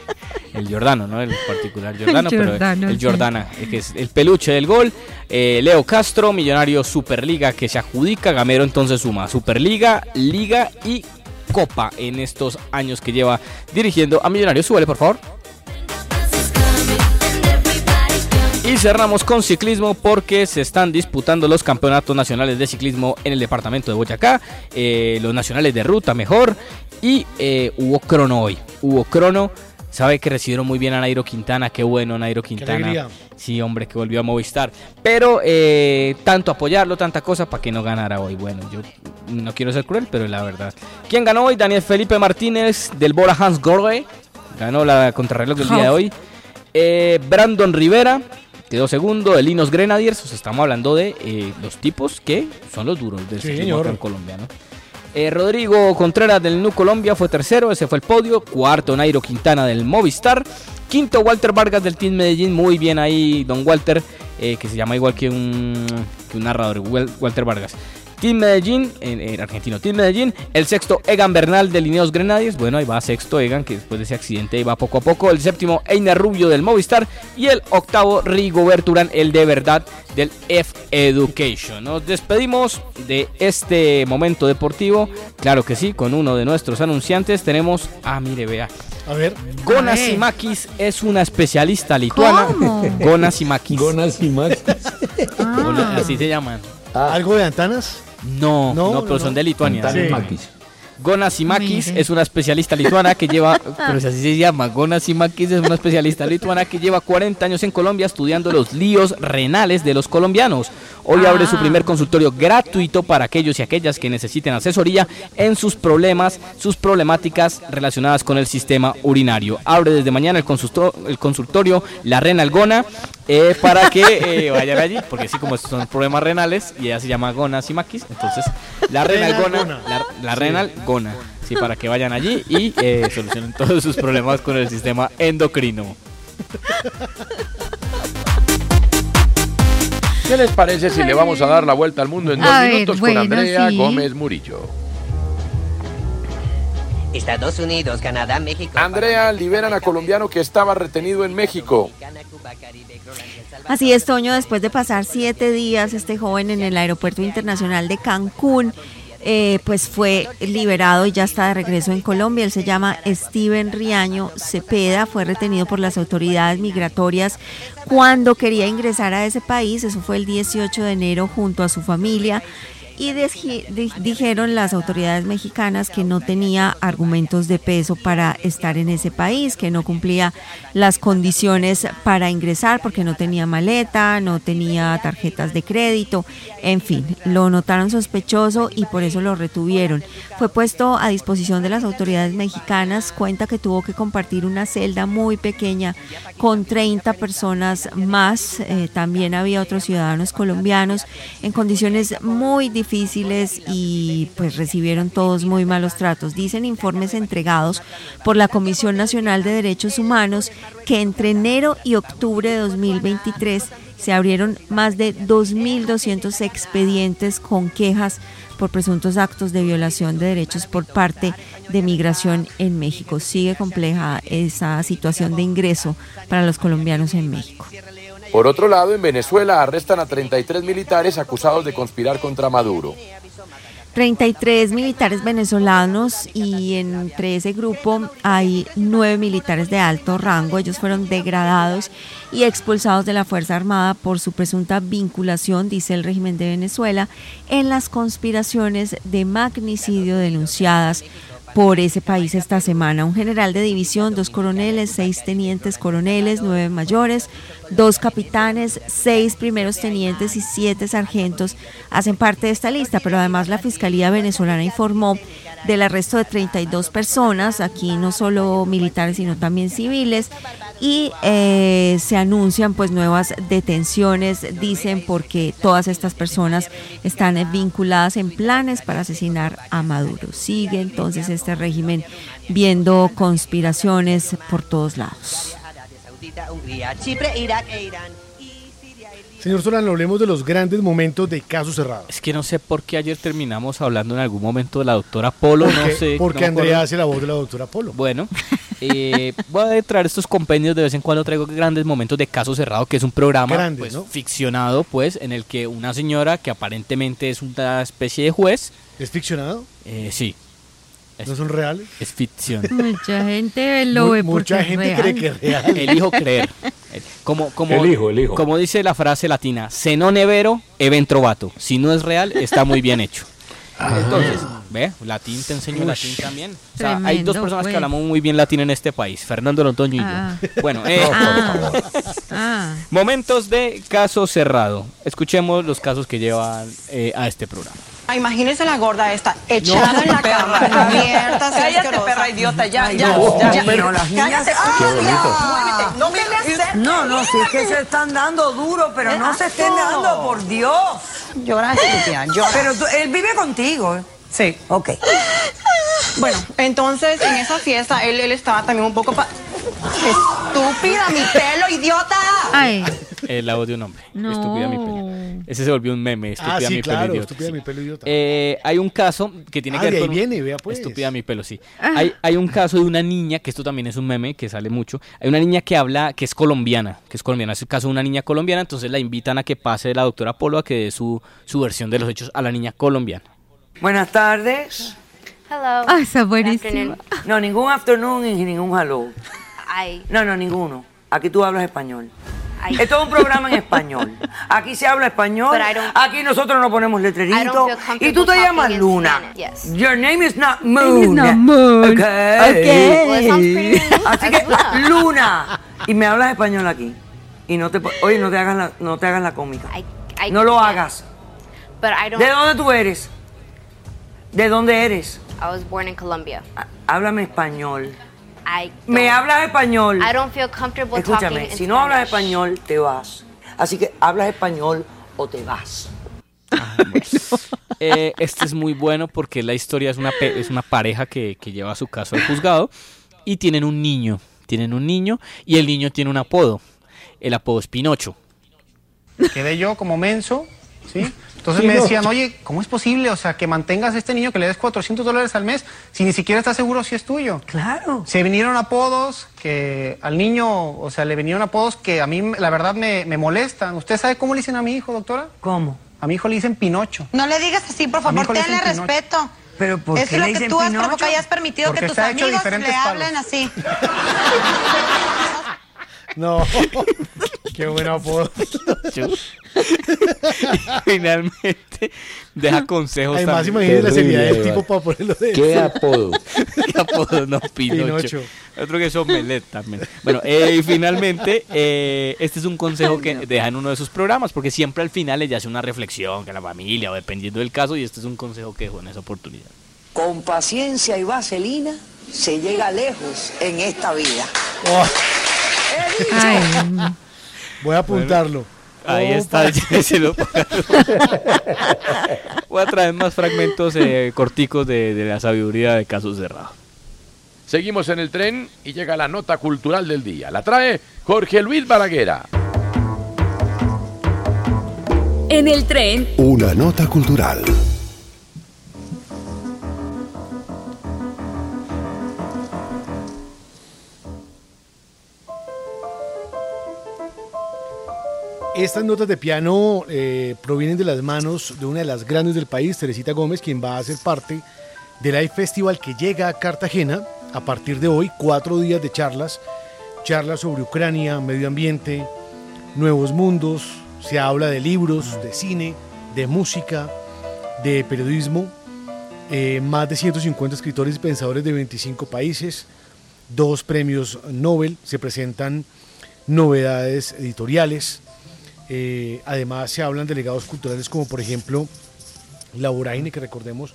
el Jordano, ¿no? El particular Jordano, pero Giordano, el sí. Jordana, eh, que es el peluche del gol. Eh, Leo Castro, millonario Superliga que se adjudica. Gamero entonces suma Superliga, Liga y Copa en estos años que lleva dirigiendo a Millonarios. Súbele, por favor. Y cerramos con ciclismo porque se están disputando los campeonatos nacionales de ciclismo en el departamento de Boyacá, eh, los nacionales de ruta mejor y eh, hubo crono hoy, hubo crono. Sabe que recibieron muy bien a Nairo Quintana, qué bueno Nairo Quintana. Sí, hombre, que volvió a Movistar. Pero eh, tanto apoyarlo, tanta cosa para que no ganara hoy. Bueno, yo no quiero ser cruel, pero es la verdad. ¿Quién ganó hoy? Daniel Felipe Martínez del Bora Hans Gorge. Ganó la contrarreloj del día de hoy. Eh, Brandon Rivera quedó segundo. El Linos Grenadiers. O sea, estamos hablando de eh, los tipos que son los duros del Sí, ciclismo. Eh, Rodrigo Contreras del Nu Colombia fue tercero, ese fue el podio. Cuarto, Nairo Quintana del Movistar. Quinto, Walter Vargas del Team Medellín. Muy bien ahí, don Walter, eh, que se llama igual que un, que un narrador, Walter Vargas. Team Medellín, en, en argentino, Team Medellín. El sexto, Egan Bernal de Lineos Grenadiers. Bueno, ahí va sexto Egan, que después de ese accidente ahí va poco a poco. El séptimo, Einer Rubio del Movistar. Y el octavo, Rigobert Urán, el de verdad del F Education. Nos despedimos de este momento deportivo. Claro que sí, con uno de nuestros anunciantes tenemos. Ah, mire, vea. A ver. Gona A ver. Simakis es una especialista lituana. ¿Cómo? Gona Simakis. Gona Simakis. Gona- Así se llaman. ¿Algo de antanas? No, no, No, pero no, son de Lituania. Antanas Sí. Makis. Gona Simakis es una especialista lituana que lleva, pero si así se llama, Gona Simakis es una especialista lituana que lleva 40 años en Colombia estudiando los líos renales de los colombianos. Hoy abre su primer consultorio gratuito para aquellos y aquellas que necesiten asesoría en sus problemas, sus problemáticas relacionadas con el sistema urinario. Abre desde mañana el, consulto- el consultorio La Renal Gona eh, para que eh, vayan allí, porque así como son problemas renales y ella se llama Gona Simakis, entonces la Renal Gona, la, la Sí. Renal Gona, sí, para que vayan allí y eh, solucionen todos sus problemas con el sistema endocrino. ¿Qué les parece si le vamos a dar la vuelta al mundo en dos minutos bueno, con Andrea sí. Gómez Murillo? Estados Unidos, Canadá, México. Andrea, liberan a colombiano que estaba retenido en México. Así es, Toño, después de pasar siete días este joven en el Aeropuerto Internacional de Cancún, eh, pues fue liberado y ya está de regreso en Colombia. Él se llama Steven Riaño Cepeda, fue retenido por las autoridades migratorias cuando quería ingresar a ese país, eso fue el 18 de enero junto a su familia. Y dijeron las autoridades mexicanas que no tenía argumentos de peso para estar en ese país, que no cumplía las condiciones para ingresar porque no tenía maleta, no tenía tarjetas de crédito, en fin, lo notaron sospechoso y por eso lo retuvieron. Fue puesto a disposición de las autoridades mexicanas, cuenta que tuvo que compartir una celda muy pequeña con 30 personas más, eh, también había otros ciudadanos colombianos en condiciones muy difíciles y pues recibieron todos muy malos tratos. Dicen informes entregados por la Comisión Nacional de Derechos Humanos que entre enero y octubre de 2023 se abrieron más de 2.200 expedientes con quejas por presuntos actos de violación de derechos por parte de migración en México. Sigue compleja esa situación de ingreso para los colombianos en México. Por otro lado, en Venezuela arrestan a 33 militares acusados de conspirar contra Maduro. 33 militares venezolanos y entre ese grupo hay nueve militares de alto rango. Ellos fueron degradados y expulsados de la Fuerza Armada por su presunta vinculación, dice el régimen de Venezuela, en las conspiraciones de magnicidio denunciadas por ese país esta semana. Un general de división, dos coroneles, seis tenientes coroneles, nueve mayores, dos capitanes, seis primeros tenientes y siete sargentos hacen parte de esta lista, pero además la Fiscalía venezolana informó del arresto de 32 personas, aquí no solo militares sino también civiles, y eh, se anuncian pues nuevas detenciones, dicen porque todas estas personas están vinculadas en planes para asesinar a Maduro. Sigue entonces este régimen viendo conspiraciones por todos lados. Chipre, Irak e Irán. Señor Solano, hablemos de los grandes momentos de caso cerrado. Es que no sé por qué ayer terminamos hablando en algún momento de la doctora Polo, no sé. Porque no Andrea hace la voz de la doctora Polo. Bueno, eh, voy a traer estos compendios de vez en cuando traigo grandes momentos de caso cerrado, que es un programa Grandes, pues, ¿no? ficcionado, pues, en el que una señora que aparentemente es una especie de juez. ¿Es ficcionado? Eh, sí. ¿No son reales? Es ficción. Mucha gente lo ve porque mucha es gente real. cree que es real. Elijo creer. Como, como, Elijo, elijo. como dice la frase latina, se non nevero, event trovato. Si no es real, está muy bien hecho. Entonces, ve, latín te enseño latín también. O sea, hay Tremendo, dos personas pues. que hablamos muy bien latín en este país, Fernando Londoño y Ah. yo. Bueno, eh, Ah. Ah. momentos de caso cerrado. Escuchemos los casos que llevan eh, a este programa. Ah, Imagínese la gorda esta, echada en la cama, abierta, Cállate, perra idiota, ya, ya, no, ya. pero las niñas- Cállate, Qué ¡ah, bonito. ya! No me. No, no, si es que se están dando duro, pero no se estén dando, por Dios. Llora, estúpida, llora. Pero tú- él vive contigo. Sí. Ok. Bueno, entonces en esa fiesta él, él estaba también un poco... pa- Estúpida, mi pelo, idiota. Ay. El la voz de un hombre. No. Estúpida mi pelo. Ese se volvió un meme. Estúpida Ah, sí, mi claro, pelo idiota. estúpida sí. mi pelo idiota. Eh, hay un caso que tiene Ah, que ver de ahí con. viene, vea, pues. Estúpida mi pelo, sí. Ah. Hay, hay un caso de una niña, que esto también es un meme que sale mucho. Hay una niña que habla, que es colombiana, que es colombiana. Es el caso de una niña colombiana, entonces la invitan a que pase la doctora Polo a que dé su, su versión de los hechos a la niña colombiana. Buenas tardes. Ah, está buenísimo. No, ningún afternoon y ningún hello. I, No, no, ninguno. Aquí tú hablas español. Esto es un programa en español. Aquí se habla español. Aquí nosotros no ponemos feel Y tú te llamas Luna. Yes. Your name is not Moon. is not Moon. Okay. Okay. Well. Así que Luna. Y me hablas español aquí. Y no te oye, no te hagas la, no te hagas la cómica. I, I No lo hagas. But I don't. ¿De dónde tú eres? ¿De dónde eres? I was born in Colombia. Háblame español. I. Me don't- hablas español. I don't feel comfortable Escúchame, talking in si no hablas Spanish. español, te vas. Así que hablas español o te vas. Eh, este es muy bueno porque la historia es una, pe- es una pareja que, que lleva su caso al juzgado y tienen un niño. Tienen un niño y el niño tiene un apodo. El apodo es Pinocho. Quedé yo como menso, ¿sí? Entonces me decían, oye, ¿cómo es posible? O sea, que mantengas a este niño que le des 400 dólares al mes si ni siquiera estás seguro si es tuyo. Claro. Se vinieron apodos que al niño, o sea, le vinieron apodos que a mí, la verdad, me, me molestan. ¿Usted sabe cómo le dicen a mi hijo, doctora? ¿Cómo? A mi hijo le dicen Pinocho. No le digas así, por favor, tenle respeto. Pero ¿por es qué lo le que tú has provocado y has permitido Porque que tus amigos le hablen así. No. Qué buen apodo. Finalmente deja consejos. Además, también. imagínate la seriedad del tipo para ponerlo de ¿Qué apodo? ¿Qué apodo? No, Pinocho. Pinocho. Otro que es Omelet también. Bueno, eh, y finalmente, eh, este es un consejo que deja en uno de sus programas, porque siempre al final ella hace una reflexión que la familia o dependiendo del caso, y este es un consejo que dejó en esa oportunidad. Con paciencia y vaselina se llega lejos en esta vida. Voy a apuntarlo. Ahí Oh, está, pa- lléveselo. Voy a traer más fragmentos eh, corticos de, de la sabiduría de casos cerrados. Seguimos en el tren y llega la nota cultural del día. La trae Jorge Luis Balaguera. En el tren, Una nota cultural. Estas notas de piano eh, provienen de las manos de una de las grandes del país, Teresita Gómez, quien va a ser parte del Live Festival que llega a Cartagena a partir de hoy, cuatro días de charlas, charlas sobre Ucrania, medio ambiente, nuevos mundos, se habla de libros, de cine, de música, de periodismo, eh, más de 150 escritores y pensadores de 25 países, dos premios Nobel, se presentan novedades editoriales, eh, además se hablan de legados culturales como por ejemplo La Vorágine, que recordemos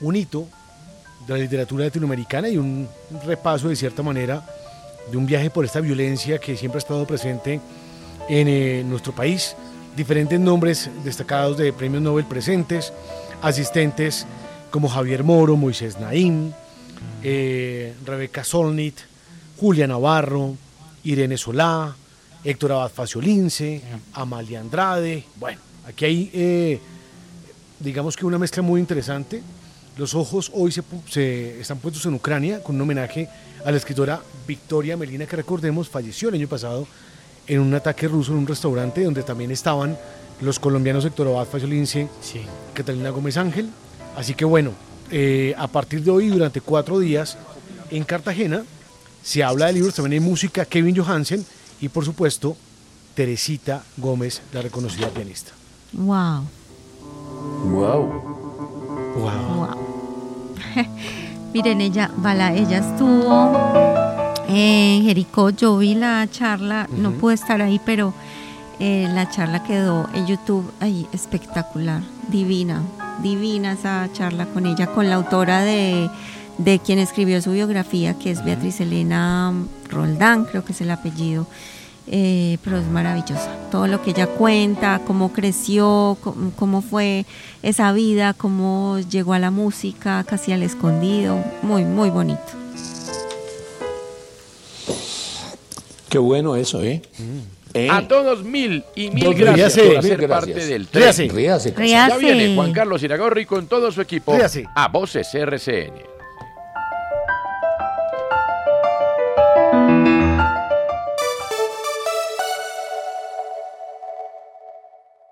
un hito de la literatura latinoamericana y un repaso de cierta manera de un viaje por esta violencia que siempre ha estado presente en eh, nuestro país. Diferentes nombres destacados de premios Nobel presentes, asistentes como Javier Moro, Moisés Naim, eh, Rebeca Solnit, Julia Navarro, Irene Solá, Héctor Abad Faciolince, Amalia Andrade. Bueno, aquí hay, eh, digamos que una mezcla muy interesante. Los ojos hoy se, están puestos en Ucrania con un homenaje a la escritora Victoria Melina, que recordemos falleció el año pasado en un ataque ruso en un restaurante donde también estaban los colombianos Héctor Abad Faciolince, Catalina Gómez Ángel. Así que bueno, eh, a partir de hoy, durante cuatro días, en Cartagena, se habla de libros, también hay música, Kevin Johansen y por supuesto Teresita Gómez, la reconocida pianista. Wow. Wow. Miren, ella, Bala, ella estuvo en Jericó. Yo vi la charla, no pude estar ahí, pero eh, la charla quedó en YouTube ahí espectacular, divina, divina esa charla con ella, con la autora de, de quien escribió su biografía, que es Beatriz Elena Roldán, creo que es el apellido. Eh, pero es maravillosa. Todo lo que ella cuenta, cómo creció, cómo, cómo fue esa vida, cómo llegó a la música, casi al escondido. Muy, muy bonito. Qué bueno eso, ¿eh? ¿Eh? A todos mil y mil Don gracias Ríase. por hacer Mil gracias. parte del Ríase. tren. Ríase, Ya Ríase. viene Juan Carlos Iragorri con todo su equipo Ríase. a Voces RCN.